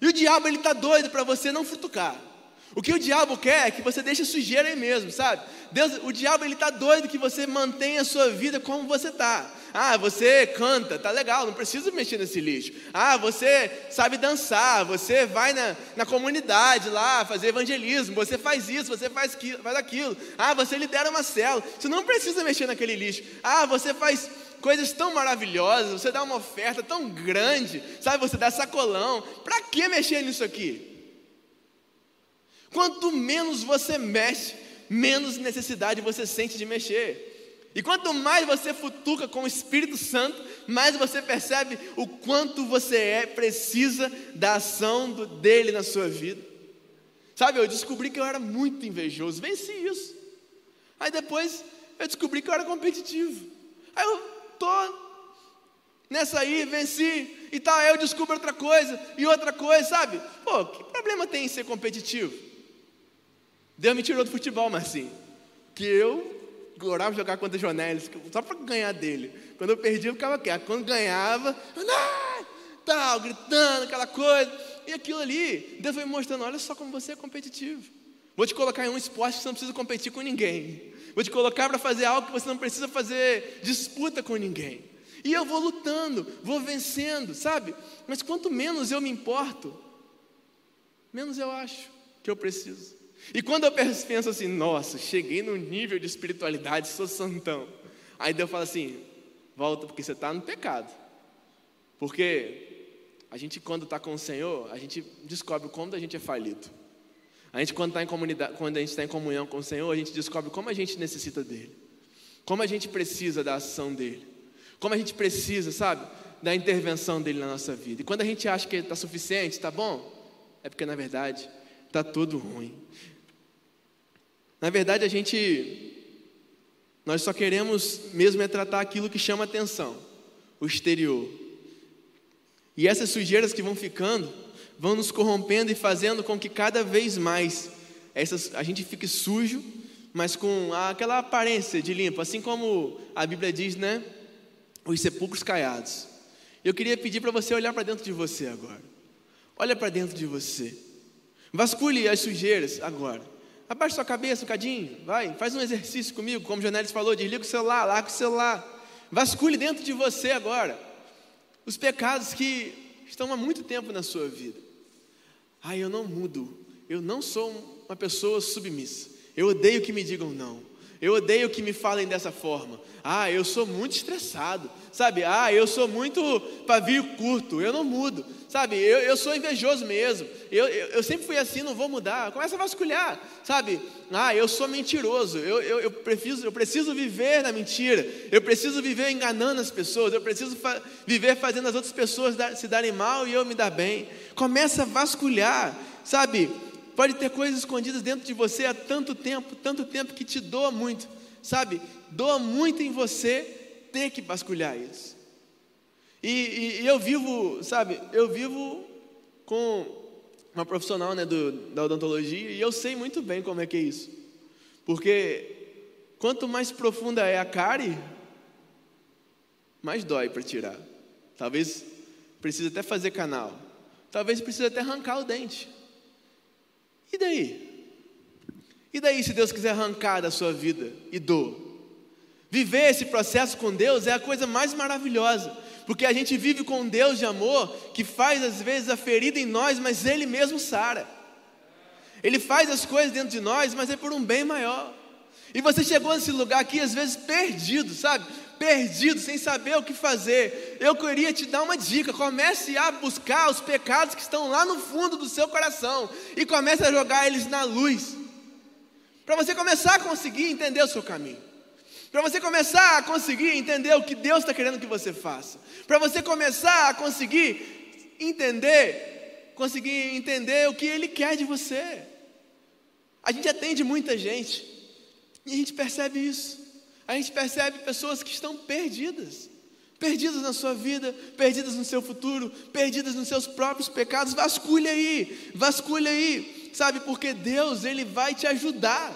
E o diabo ele está doido para você não futucar. O que o diabo quer é que você deixe sujeira aí mesmo, sabe? Deus, o diabo ele tá doido que você mantenha a sua vida como você tá. Ah, você canta, tá legal, não precisa mexer nesse lixo. Ah, você sabe dançar, você vai na, na comunidade lá fazer evangelismo, você faz isso, você faz, faz aquilo. Ah, você lidera uma célula, você não precisa mexer naquele lixo. Ah, você faz coisas tão maravilhosas, você dá uma oferta tão grande, sabe? Você dá sacolão. Para que mexer nisso aqui? Quanto menos você mexe, menos necessidade você sente de mexer. E quanto mais você futuca com o Espírito Santo, mais você percebe o quanto você é precisa da ação do, dele na sua vida. Sabe, eu descobri que eu era muito invejoso, venci isso. Aí depois eu descobri que eu era competitivo. Aí eu tô nessa aí, venci e tal, aí eu descubro outra coisa e outra coisa, sabe? Pô, que problema tem em ser competitivo? Deus me tirou do futebol, Marcinho. Que eu adorava jogar contra o Jonelis, só para ganhar dele. Quando eu perdia, eu ficava quieto. Quando ganhava, tal, gritando, aquela coisa. E aquilo ali, Deus foi me mostrando: olha só como você é competitivo. Vou te colocar em um esporte que você não precisa competir com ninguém. Vou te colocar para fazer algo que você não precisa fazer disputa com ninguém. E eu vou lutando, vou vencendo, sabe? Mas quanto menos eu me importo, menos eu acho que eu preciso. E quando eu penso assim, nossa, cheguei num nível de espiritualidade, sou santão. Aí Deus fala assim: volta, porque você está no pecado. Porque a gente, quando está com o Senhor, a gente descobre como a gente é falido. A gente, quando, tá em comunidade, quando a gente está em comunhão com o Senhor, a gente descobre como a gente necessita dEle. Como a gente precisa da ação dEle. Como a gente precisa, sabe, da intervenção dEle na nossa vida. E quando a gente acha que está suficiente, está bom, é porque na verdade está tudo ruim. Na verdade, a gente, nós só queremos mesmo é tratar aquilo que chama atenção, o exterior. E essas sujeiras que vão ficando, vão nos corrompendo e fazendo com que cada vez mais essas, a gente fique sujo, mas com aquela aparência de limpo, assim como a Bíblia diz, né? Os sepulcros caiados. Eu queria pedir para você olhar para dentro de você agora. Olha para dentro de você. Vasculhe as sujeiras agora. Abaixa sua cabeça um cadinho, vai, faz um exercício comigo, como o Janelis falou, desliga o celular, larga o celular. Vasculhe dentro de você agora os pecados que estão há muito tempo na sua vida. Ah, eu não mudo, eu não sou uma pessoa submissa. Eu odeio que me digam não. Eu odeio que me falem dessa forma. Ah, eu sou muito estressado. Sabe? Ah, eu sou muito pavio curto. Eu não mudo. Sabe? Eu, eu sou invejoso mesmo. Eu, eu, eu, sempre fui assim, não vou mudar. Começa a vasculhar. Sabe? Ah, eu sou mentiroso. Eu, eu, eu, preciso, eu preciso viver na mentira. Eu preciso viver enganando as pessoas. Eu preciso fa viver fazendo as outras pessoas se darem mal e eu me dar bem. Começa a vasculhar. Sabe? Pode ter coisas escondidas dentro de você há tanto tempo, tanto tempo que te doa muito, sabe? Doa muito em você ter que vasculhar isso. E, e, e eu vivo, sabe? Eu vivo com uma profissional né, do, da odontologia e eu sei muito bem como é que é isso. Porque quanto mais profunda é a cárie, mais dói para tirar. Talvez precise até fazer canal. Talvez precise até arrancar o dente. E daí? E daí, se Deus quiser arrancar da sua vida e dor? Viver esse processo com Deus é a coisa mais maravilhosa, porque a gente vive com um Deus de amor que faz às vezes a ferida em nós, mas Ele mesmo sara. Ele faz as coisas dentro de nós, mas é por um bem maior. E você chegou nesse lugar aqui, às vezes perdido, sabe? Perdido, sem saber o que fazer, eu queria te dar uma dica: comece a buscar os pecados que estão lá no fundo do seu coração e comece a jogar eles na luz, para você começar a conseguir entender o seu caminho, para você começar a conseguir entender o que Deus está querendo que você faça, para você começar a conseguir entender, conseguir entender o que Ele quer de você. A gente atende muita gente e a gente percebe isso a gente percebe pessoas que estão perdidas, perdidas na sua vida, perdidas no seu futuro, perdidas nos seus próprios pecados. Vasculha aí, vasculha aí, sabe? Porque Deus, Ele vai te ajudar.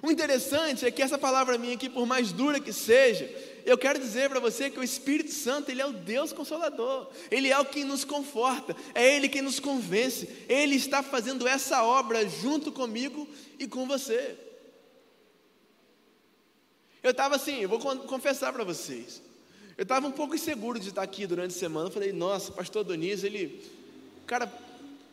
O interessante é que essa palavra minha aqui, por mais dura que seja, eu quero dizer para você que o Espírito Santo, Ele é o Deus Consolador, Ele é o que nos conforta, é Ele quem nos convence, Ele está fazendo essa obra junto comigo e com você. Eu estava assim, eu vou confessar para vocês. Eu estava um pouco inseguro de estar aqui durante a semana. Eu falei, nossa, pastor Doniz, ele. Cara,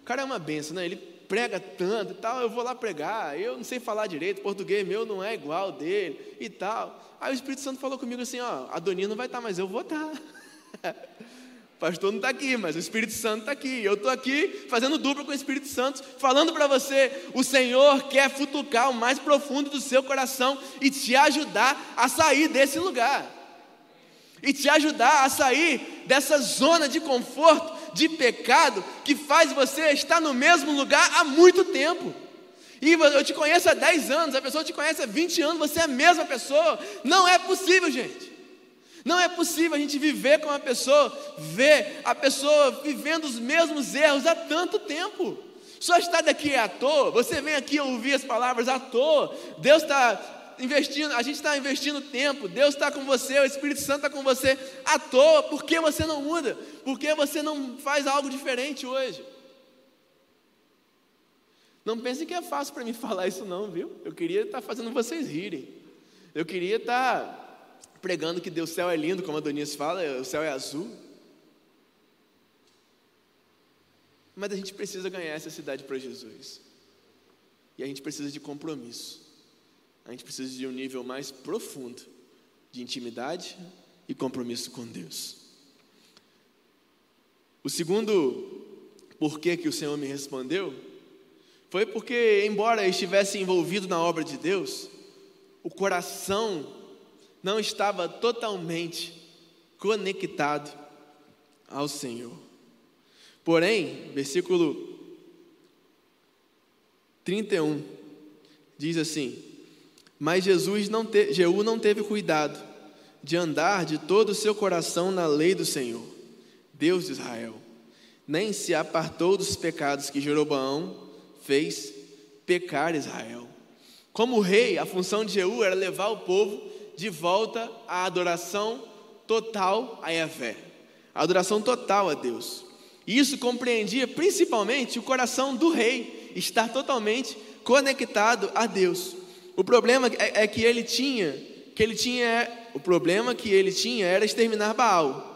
cara é uma benção, né? Ele prega tanto e tal. Eu vou lá pregar. Eu não sei falar direito, português meu não é igual dele e tal. Aí o Espírito Santo falou comigo assim: ó, a Doninha não vai estar, mas eu vou estar. pastor não está aqui, mas o Espírito Santo está aqui. Eu estou aqui fazendo dupla com o Espírito Santo, falando para você: o Senhor quer futucar o mais profundo do seu coração e te ajudar a sair desse lugar, e te ajudar a sair dessa zona de conforto, de pecado, que faz você estar no mesmo lugar há muito tempo. E eu te conheço há 10 anos, a pessoa te conhece há 20 anos, você é a mesma pessoa. Não é possível, gente. Não é possível a gente viver com uma pessoa, ver a pessoa vivendo os mesmos erros há tanto tempo. Só estar daqui é à toa. Você vem aqui ouvir as palavras à toa. Deus está investindo, a gente está investindo tempo. Deus está com você, o Espírito Santo está com você à toa. Por que você não muda? Por que você não faz algo diferente hoje? Não pensem que é fácil para mim falar isso, não, viu? Eu queria estar fazendo vocês rirem. Eu queria estar pregando que Deus, o céu é lindo, como a Donice fala, o céu é azul. Mas a gente precisa ganhar essa cidade para Jesus. E a gente precisa de compromisso. A gente precisa de um nível mais profundo de intimidade e compromisso com Deus. O segundo porquê que o Senhor me respondeu foi porque, embora estivesse envolvido na obra de Deus, o coração não estava totalmente conectado ao Senhor. Porém, versículo 31 diz assim: Mas Jesus não te, Jeú não teve cuidado de andar de todo o seu coração na lei do Senhor, Deus de Israel, nem se apartou dos pecados que Jeroboão fez pecar Israel. Como rei, a função de Jeú era levar o povo de volta à adoração total a Yahvé, a adoração total a Deus. E isso compreendia principalmente o coração do rei, estar totalmente conectado a Deus. O problema é, é que ele tinha, que ele tinha, o problema que ele tinha era exterminar Baal.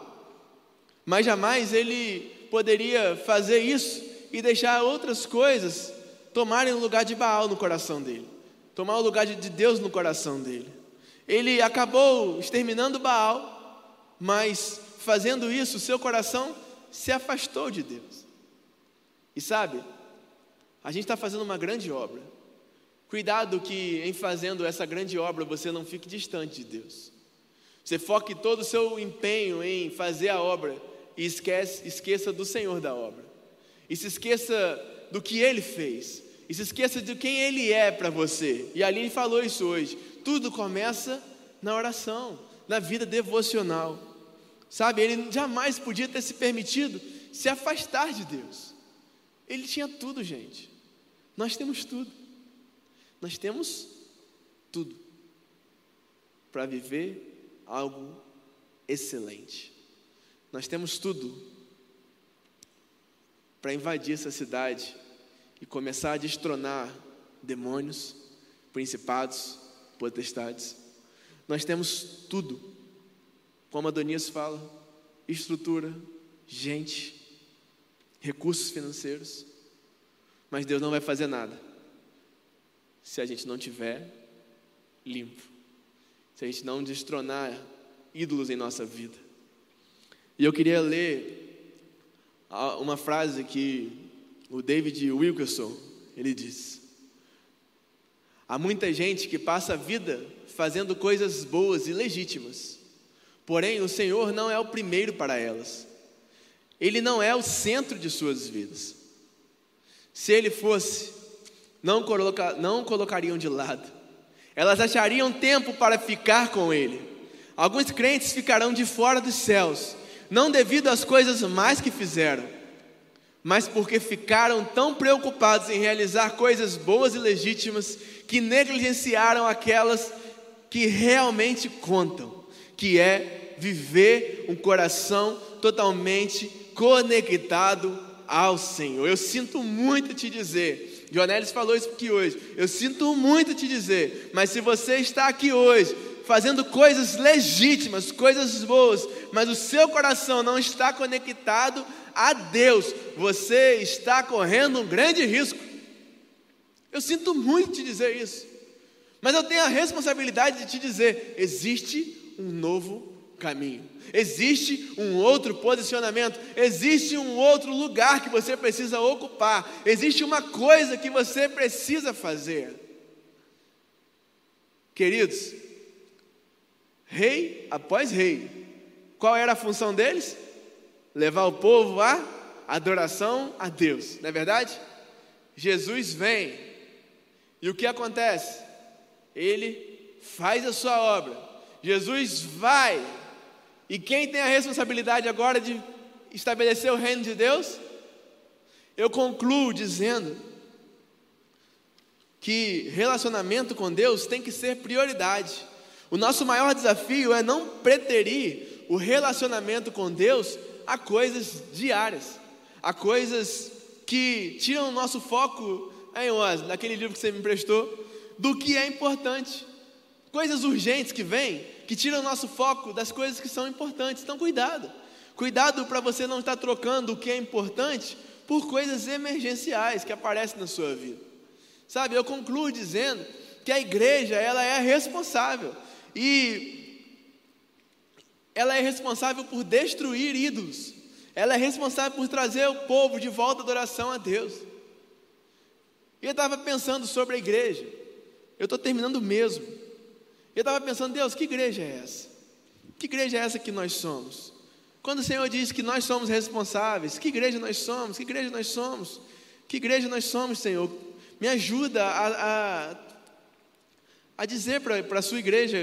Mas jamais ele poderia fazer isso e deixar outras coisas tomarem o lugar de Baal no coração dele, tomar o lugar de Deus no coração dele. Ele acabou exterminando Baal, mas fazendo isso, seu coração se afastou de Deus. E sabe, a gente está fazendo uma grande obra. Cuidado que em fazendo essa grande obra você não fique distante de Deus. Você foque todo o seu empenho em fazer a obra e esquece, esqueça do Senhor da obra. E se esqueça do que Ele fez. E se esqueça de quem Ele é para você. E ali ele falou isso hoje. Tudo começa na oração, na vida devocional. Sabe, ele jamais podia ter se permitido se afastar de Deus. Ele tinha tudo, gente. Nós temos tudo. Nós temos tudo para viver algo excelente. Nós temos tudo para invadir essa cidade e começar a destronar demônios, principados, potestades. Nós temos tudo, como Adonias fala: estrutura, gente, recursos financeiros. Mas Deus não vai fazer nada se a gente não tiver limpo, se a gente não destronar ídolos em nossa vida. E eu queria ler uma frase que o David Wilkerson ele diz: Há muita gente que passa a vida fazendo coisas boas e legítimas, porém o Senhor não é o primeiro para elas. Ele não é o centro de suas vidas. Se ele fosse, não, coloca, não colocariam de lado. Elas achariam tempo para ficar com ele. Alguns crentes ficarão de fora dos céus, não devido às coisas mais que fizeram, mas porque ficaram tão preocupados em realizar coisas boas e legítimas que negligenciaram aquelas que realmente contam, que é viver um coração totalmente conectado ao Senhor. Eu sinto muito te dizer, Jonelis falou isso aqui hoje. Eu sinto muito te dizer, mas se você está aqui hoje fazendo coisas legítimas, coisas boas, mas o seu coração não está conectado a Deus, você está correndo um grande risco. Eu sinto muito te dizer isso, mas eu tenho a responsabilidade de te dizer: existe um novo caminho. Existe um outro posicionamento, existe um outro lugar que você precisa ocupar, existe uma coisa que você precisa fazer. Queridos, rei após rei, qual era a função deles? Levar o povo à adoração a Deus, não é verdade? Jesus vem, e o que acontece? Ele faz a sua obra, Jesus vai e quem tem a responsabilidade agora de estabelecer o reino de Deus? Eu concluo dizendo que relacionamento com Deus tem que ser prioridade. O nosso maior desafio é não preterir o relacionamento com Deus a coisas diárias, a coisas que tiram o nosso foco, hein, Oz, naquele livro que você me emprestou, do que é importante. Coisas urgentes que vêm, que tiram o nosso foco das coisas que são importantes. Então, cuidado. Cuidado para você não estar trocando o que é importante por coisas emergenciais que aparecem na sua vida. Sabe, eu concluo dizendo que a igreja, ela é responsável e ela é responsável por destruir ídolos. Ela é responsável por trazer o povo de volta à adoração a Deus. E eu estava pensando sobre a igreja. Eu estou terminando mesmo. Eu estava pensando, Deus, que igreja é essa? Que igreja é essa que nós somos? Quando o Senhor diz que nós somos responsáveis, que igreja nós somos? Que igreja nós somos? Que igreja nós somos, Senhor? Me ajuda a, a, a dizer para a sua igreja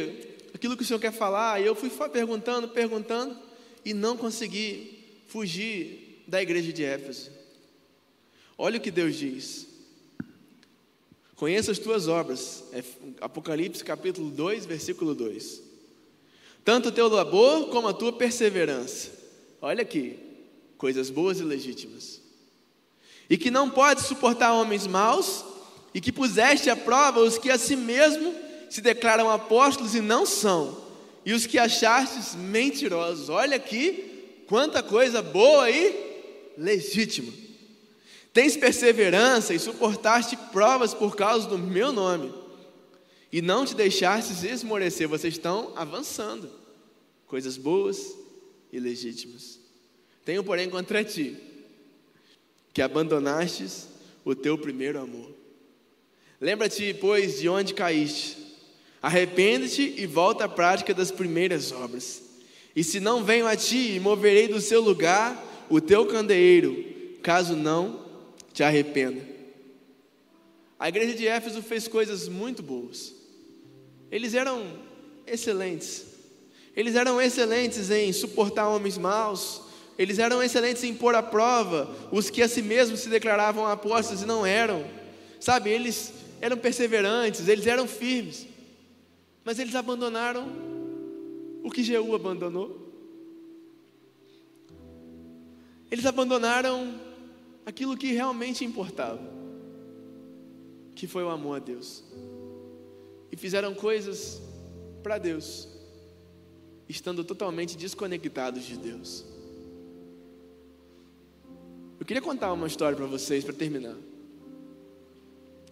aquilo que o Senhor quer falar. E eu fui perguntando, perguntando, e não consegui fugir da igreja de Éfeso. Olha o que Deus diz. Conheça as tuas obras. É Apocalipse capítulo 2, versículo 2. Tanto o teu labor como a tua perseverança. Olha aqui, coisas boas e legítimas. E que não pode suportar homens maus, e que puseste à prova os que a si mesmo se declaram apóstolos e não são, e os que achastes mentirosos. Olha aqui, quanta coisa boa e legítima. Tens perseverança e suportaste provas por causa do meu nome, e não te deixastes esmorecer. Vocês estão avançando, coisas boas e legítimas. Tenho, porém, contra ti, que abandonastes o teu primeiro amor. Lembra-te, pois, de onde caíste. Arrepende-te e volta à prática das primeiras obras. E se não venho a ti, moverei do seu lugar o teu candeeiro, caso não te arrependa. A igreja de Éfeso fez coisas muito boas. Eles eram excelentes. Eles eram excelentes em suportar homens maus. Eles eram excelentes em pôr à prova os que a si mesmos se declaravam apóstolos e não eram. Sabe, eles eram perseverantes, eles eram firmes. Mas eles abandonaram o que Jeú abandonou. Eles abandonaram aquilo que realmente importava, que foi o amor a Deus. E fizeram coisas para Deus, estando totalmente desconectados de Deus. Eu queria contar uma história para vocês para terminar.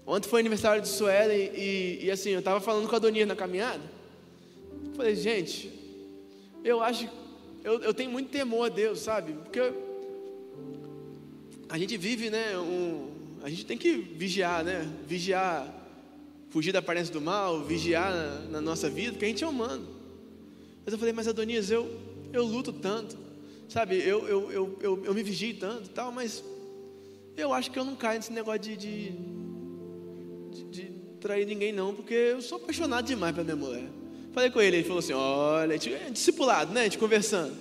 Ontem foi aniversário de Suelen e, e, assim, eu estava falando com a Doninha na caminhada. Falei, gente, eu acho, eu, eu tenho muito temor a Deus, sabe? Porque a gente vive, né? Um, a gente tem que vigiar, né? Vigiar, fugir da aparência do mal, vigiar na, na nossa vida, porque a gente é humano. Mas eu falei, mas Adonias, eu, eu luto tanto, sabe? Eu, eu, eu, eu, eu me vigio tanto tal, mas eu acho que eu não caio nesse negócio de, de, de, de trair ninguém, não, porque eu sou apaixonado demais pela minha mulher. Falei com ele, ele falou assim: olha, é discipulado, né? A gente conversando.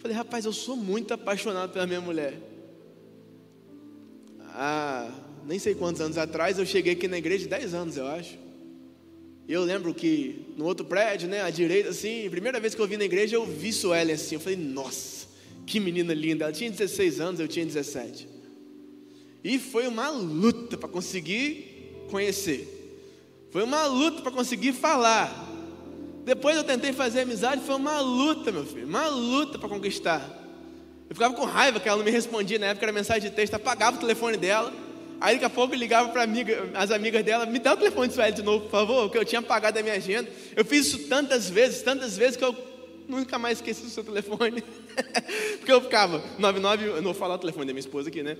Falei, rapaz, eu sou muito apaixonado pela minha mulher há nem sei quantos anos atrás, eu cheguei aqui na igreja, 10 anos eu acho. E eu lembro que no outro prédio, né, à direita, assim, primeira vez que eu vim na igreja, eu vi Suelen assim. Eu falei, nossa, que menina linda. Ela tinha 16 anos, eu tinha 17. E foi uma luta para conseguir conhecer. Foi uma luta para conseguir falar. Depois eu tentei fazer amizade, foi uma luta, meu filho, uma luta para conquistar. Eu ficava com raiva que ela não me respondia, na época era mensagem de texto, apagava o telefone dela. Aí daqui a pouco eu ligava para amiga, as amigas dela, me dá o telefone de Sueli de novo, por favor, porque eu tinha apagado a minha agenda. Eu fiz isso tantas vezes, tantas vezes que eu nunca mais esqueci o seu telefone. porque eu ficava, 99, eu não vou falar o telefone da minha esposa aqui, né?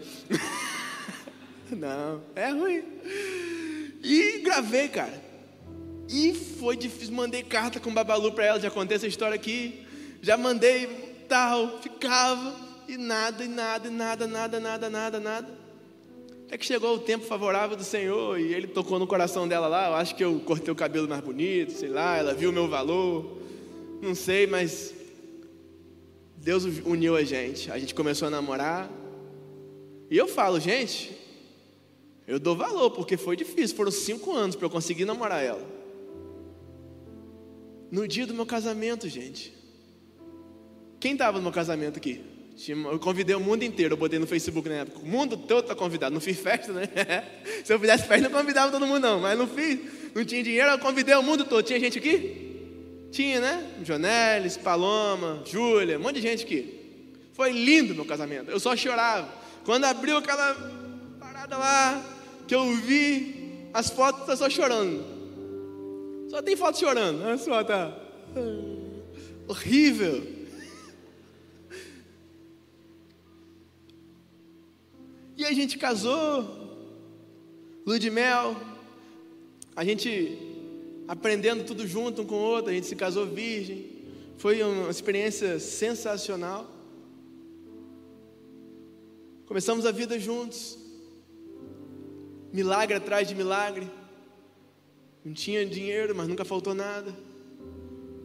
não, é ruim. E gravei, cara. E foi difícil, mandei carta com Babalu para ela, já contei essa história aqui. Já mandei tal, ficava, e nada, e nada, e nada, nada, nada, nada, nada. Até que chegou o tempo favorável do Senhor e Ele tocou no coração dela lá. Eu acho que eu cortei o cabelo mais bonito, sei lá, ela viu o meu valor, não sei, mas Deus uniu a gente. A gente começou a namorar. E eu falo, gente, eu dou valor, porque foi difícil, foram cinco anos para eu conseguir namorar ela. No dia do meu casamento, gente, quem estava no meu casamento aqui? Eu convidei o mundo inteiro, eu botei no Facebook na época. O mundo todo está convidado. Não fiz festa, né? Se eu fizesse festa, não convidava todo mundo, não. Mas não fiz. Não tinha dinheiro, eu convidei o mundo todo. Tinha gente aqui? Tinha, né? Jonelis, Paloma, Júlia, um monte de gente aqui. Foi lindo meu casamento. Eu só chorava. Quando abriu aquela parada lá, que eu vi as fotos, tá só chorando. Só tem foto chorando. A sua tá horrível. E a gente casou, lua de mel, a gente aprendendo tudo junto um com o outro, a gente se casou virgem. Foi uma experiência sensacional. Começamos a vida juntos. Milagre atrás de milagre. Não tinha dinheiro, mas nunca faltou nada.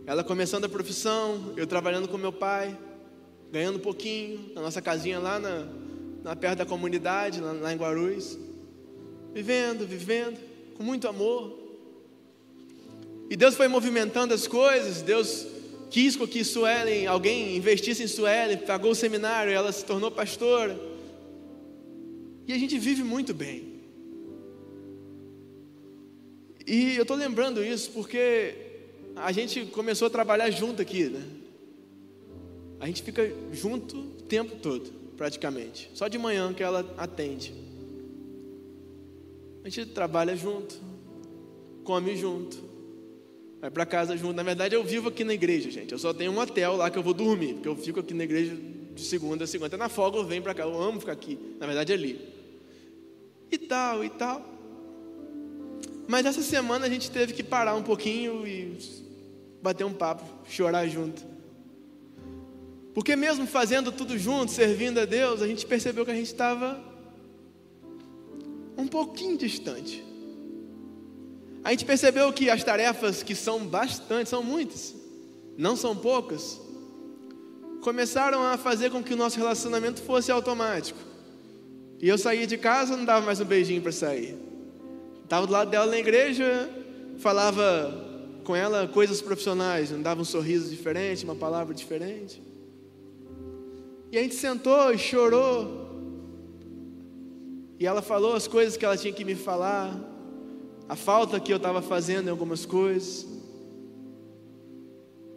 Ela começando a profissão, eu trabalhando com meu pai, ganhando um pouquinho, na nossa casinha lá na, na perto da comunidade, lá, lá em Guarulhos. Vivendo, vivendo, com muito amor. E Deus foi movimentando as coisas, Deus quis que Suelen, alguém investisse em Suelen, pagou o seminário, ela se tornou pastora. E a gente vive muito bem. E eu estou lembrando isso porque a gente começou a trabalhar junto aqui, né? A gente fica junto o tempo todo. Praticamente. Só de manhã que ela atende. A gente trabalha junto, come junto, vai para casa junto. Na verdade, eu vivo aqui na igreja, gente. Eu só tenho um hotel lá que eu vou dormir, porque eu fico aqui na igreja de segunda a segunda. Até na folga eu venho para cá. Eu amo ficar aqui. Na verdade, é ali. E tal, e tal. Mas essa semana a gente teve que parar um pouquinho e bater um papo, chorar junto. Porque mesmo fazendo tudo junto, servindo a Deus, a gente percebeu que a gente estava um pouquinho distante. A gente percebeu que as tarefas, que são bastante, são muitas, não são poucas, começaram a fazer com que o nosso relacionamento fosse automático. E eu saía de casa, não dava mais um beijinho para sair. Estava do lado dela na igreja, falava com ela coisas profissionais, não dava um sorriso diferente, uma palavra diferente. E a gente sentou e chorou. E ela falou as coisas que ela tinha que me falar, a falta que eu estava fazendo em algumas coisas.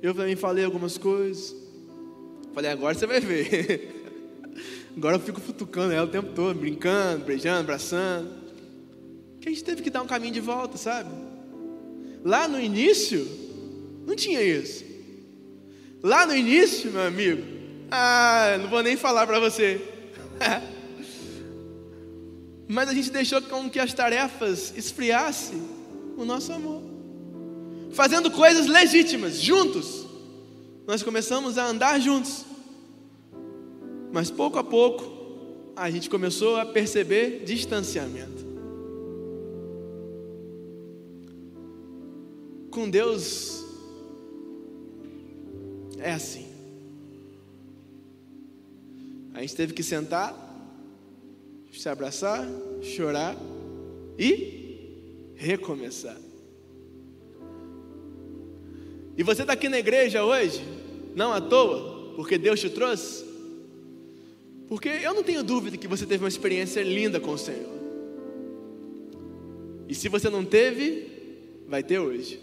Eu também falei algumas coisas. Falei, agora você vai ver. Agora eu fico futucando ela o tempo todo, brincando, beijando, abraçando. Que a gente teve que dar um caminho de volta, sabe? Lá no início, não tinha isso. Lá no início, meu amigo, ah, não vou nem falar para você. Mas a gente deixou com que as tarefas esfriassem o nosso amor. Fazendo coisas legítimas, juntos. Nós começamos a andar juntos. Mas pouco a pouco, a gente começou a perceber distanciamento. Com Deus, é assim. A gente teve que sentar, se abraçar, chorar e recomeçar. E você está aqui na igreja hoje, não à toa, porque Deus te trouxe. Porque eu não tenho dúvida que você teve uma experiência linda com o Senhor. E se você não teve, vai ter hoje.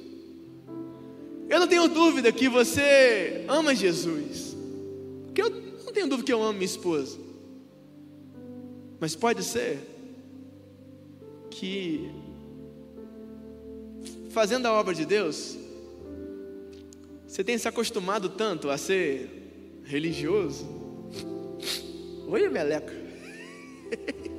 Eu não tenho dúvida que você ama Jesus. Porque eu não tenho dúvida que eu amo minha esposa. Mas pode ser que, fazendo a obra de Deus, você tenha se acostumado tanto a ser religioso. Oi, meleca.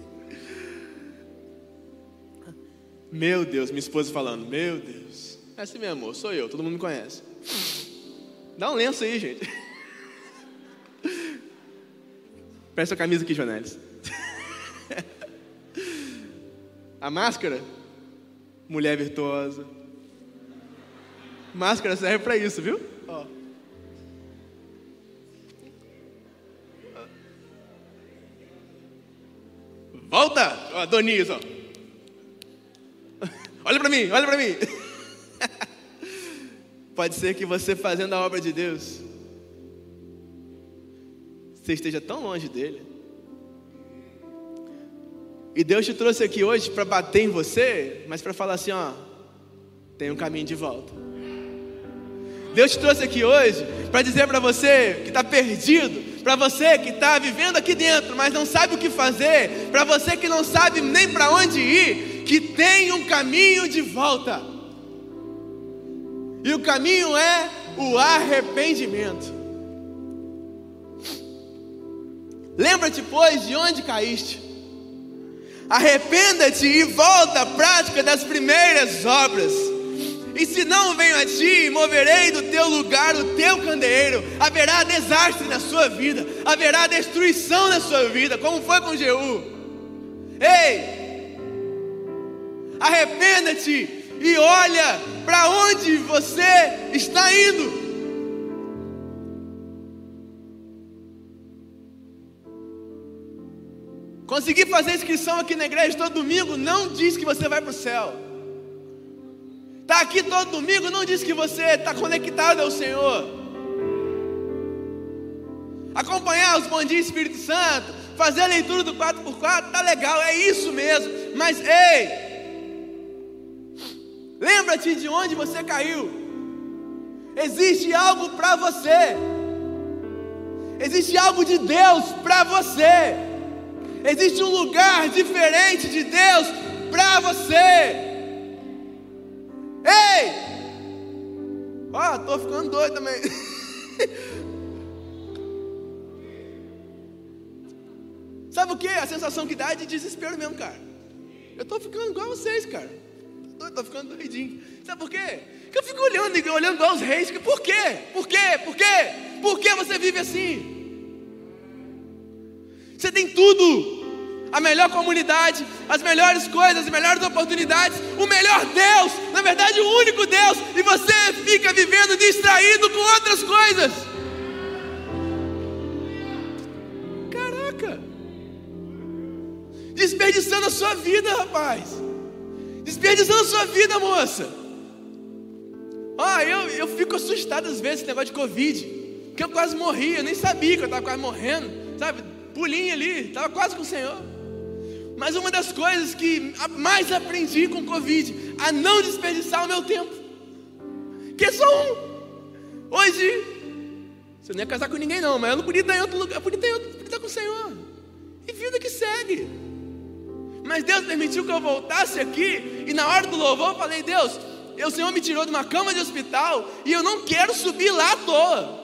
Meu Deus, minha esposa falando, meu Deus. É assim mesmo, amor, sou eu, todo mundo me conhece. Dá um lenço aí, gente. Presta a camisa aqui, Jonelis. a máscara, mulher virtuosa. Máscara serve para isso, viu? Ó. Volta, ó, ó. Olha para mim, olha para mim. Pode ser que você fazendo a obra de Deus, você esteja tão longe dele. E Deus te trouxe aqui hoje para bater em você, mas para falar assim: ó, tem um caminho de volta. Deus te trouxe aqui hoje para dizer para você que está perdido, para você que está vivendo aqui dentro, mas não sabe o que fazer, para você que não sabe nem para onde ir, que tem um caminho de volta. E o caminho é o arrependimento. Lembra-te, pois, de onde caíste. Arrependa-te e volta à prática das primeiras obras. E se não venho a ti, moverei do teu lugar o teu candeeiro. Haverá desastre na sua vida, haverá destruição na sua vida, como foi com Jeú. Ei, arrependa-te e olha para onde você está indo. Conseguir fazer inscrição aqui na igreja todo domingo não diz que você vai para o céu. Está aqui todo domingo não diz que você está conectado ao Senhor. Acompanhar os bom dia Espírito Santo, fazer a leitura do 4x4, tá legal, é isso mesmo. Mas ei, lembra-te de onde você caiu. Existe algo para você. Existe algo de Deus para você. Existe um lugar diferente de Deus para você. Ei! Ó, oh, tô ficando doido também. Sabe o que? A sensação que dá é de desespero mesmo, cara. Eu tô ficando igual vocês, cara. Tô, tô ficando doidinho. Sabe por quê? Porque eu fico olhando, olhando igual os reis. Por quê? Por quê? Por quê? Por que você vive assim? Você tem tudo a melhor comunidade, as melhores coisas, as melhores oportunidades, o melhor Deus, na verdade o único Deus, e você fica vivendo distraído com outras coisas. Caraca! Desperdiçando a sua vida, rapaz. Desperdiçando a sua vida, moça. Ó, oh, eu, eu fico assustado às vezes com esse negócio de Covid. Que eu quase morri, eu nem sabia que eu estava quase morrendo. Sabe, pulinho ali, estava quase com o Senhor. Mas uma das coisas que mais aprendi com o Covid, a não desperdiçar o meu tempo. Que é só um. Hoje, você não ia casar com ninguém não, mas eu não podia estar em outro lugar, eu podia estar, outro, podia estar com o Senhor. E vida que segue. Mas Deus permitiu que eu voltasse aqui, e na hora do louvor eu falei, Deus, o Senhor me tirou de uma cama de hospital, e eu não quero subir lá à toa.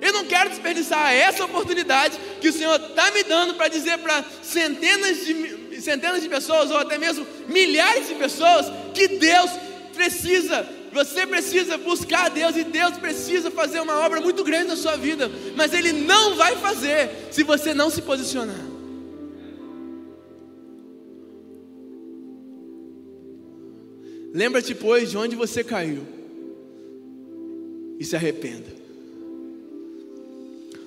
Eu não quero desperdiçar essa oportunidade que o Senhor está me dando para dizer para centenas de, centenas de pessoas, ou até mesmo milhares de pessoas, que Deus precisa, você precisa buscar a Deus e Deus precisa fazer uma obra muito grande na sua vida, mas Ele não vai fazer se você não se posicionar. Lembra-te, pois, de onde você caiu e se arrependa.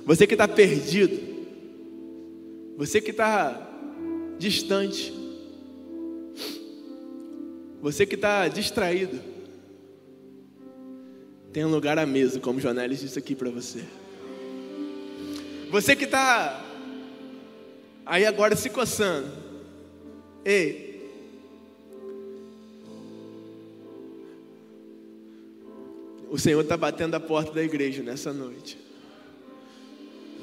Você que está perdido, você que está distante, você que está distraído, tem um lugar à mesa, como Jonelis disse aqui para você. Você que está aí agora se coçando, ei, o Senhor está batendo a porta da igreja nessa noite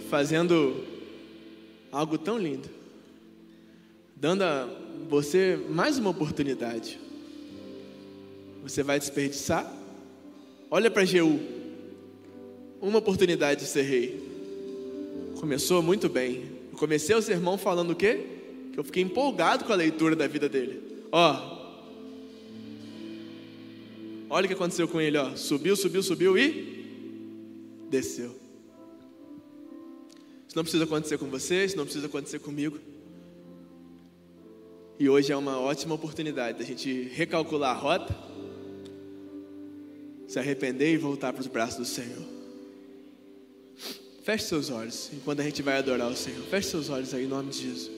fazendo algo tão lindo, dando a você mais uma oportunidade. Você vai desperdiçar? Olha para Jeú, uma oportunidade de ser rei. Começou muito bem. Eu comecei o sermão falando o quê? Que eu fiquei empolgado com a leitura da vida dele. Ó, olha o que aconteceu com ele, ó. Subiu, subiu, subiu e desceu. Isso não precisa acontecer com você, isso não precisa acontecer comigo. E hoje é uma ótima oportunidade da gente recalcular a rota, se arrepender e voltar para os braços do Senhor. Feche seus olhos enquanto a gente vai adorar o Senhor. Feche seus olhos aí em nome de Jesus.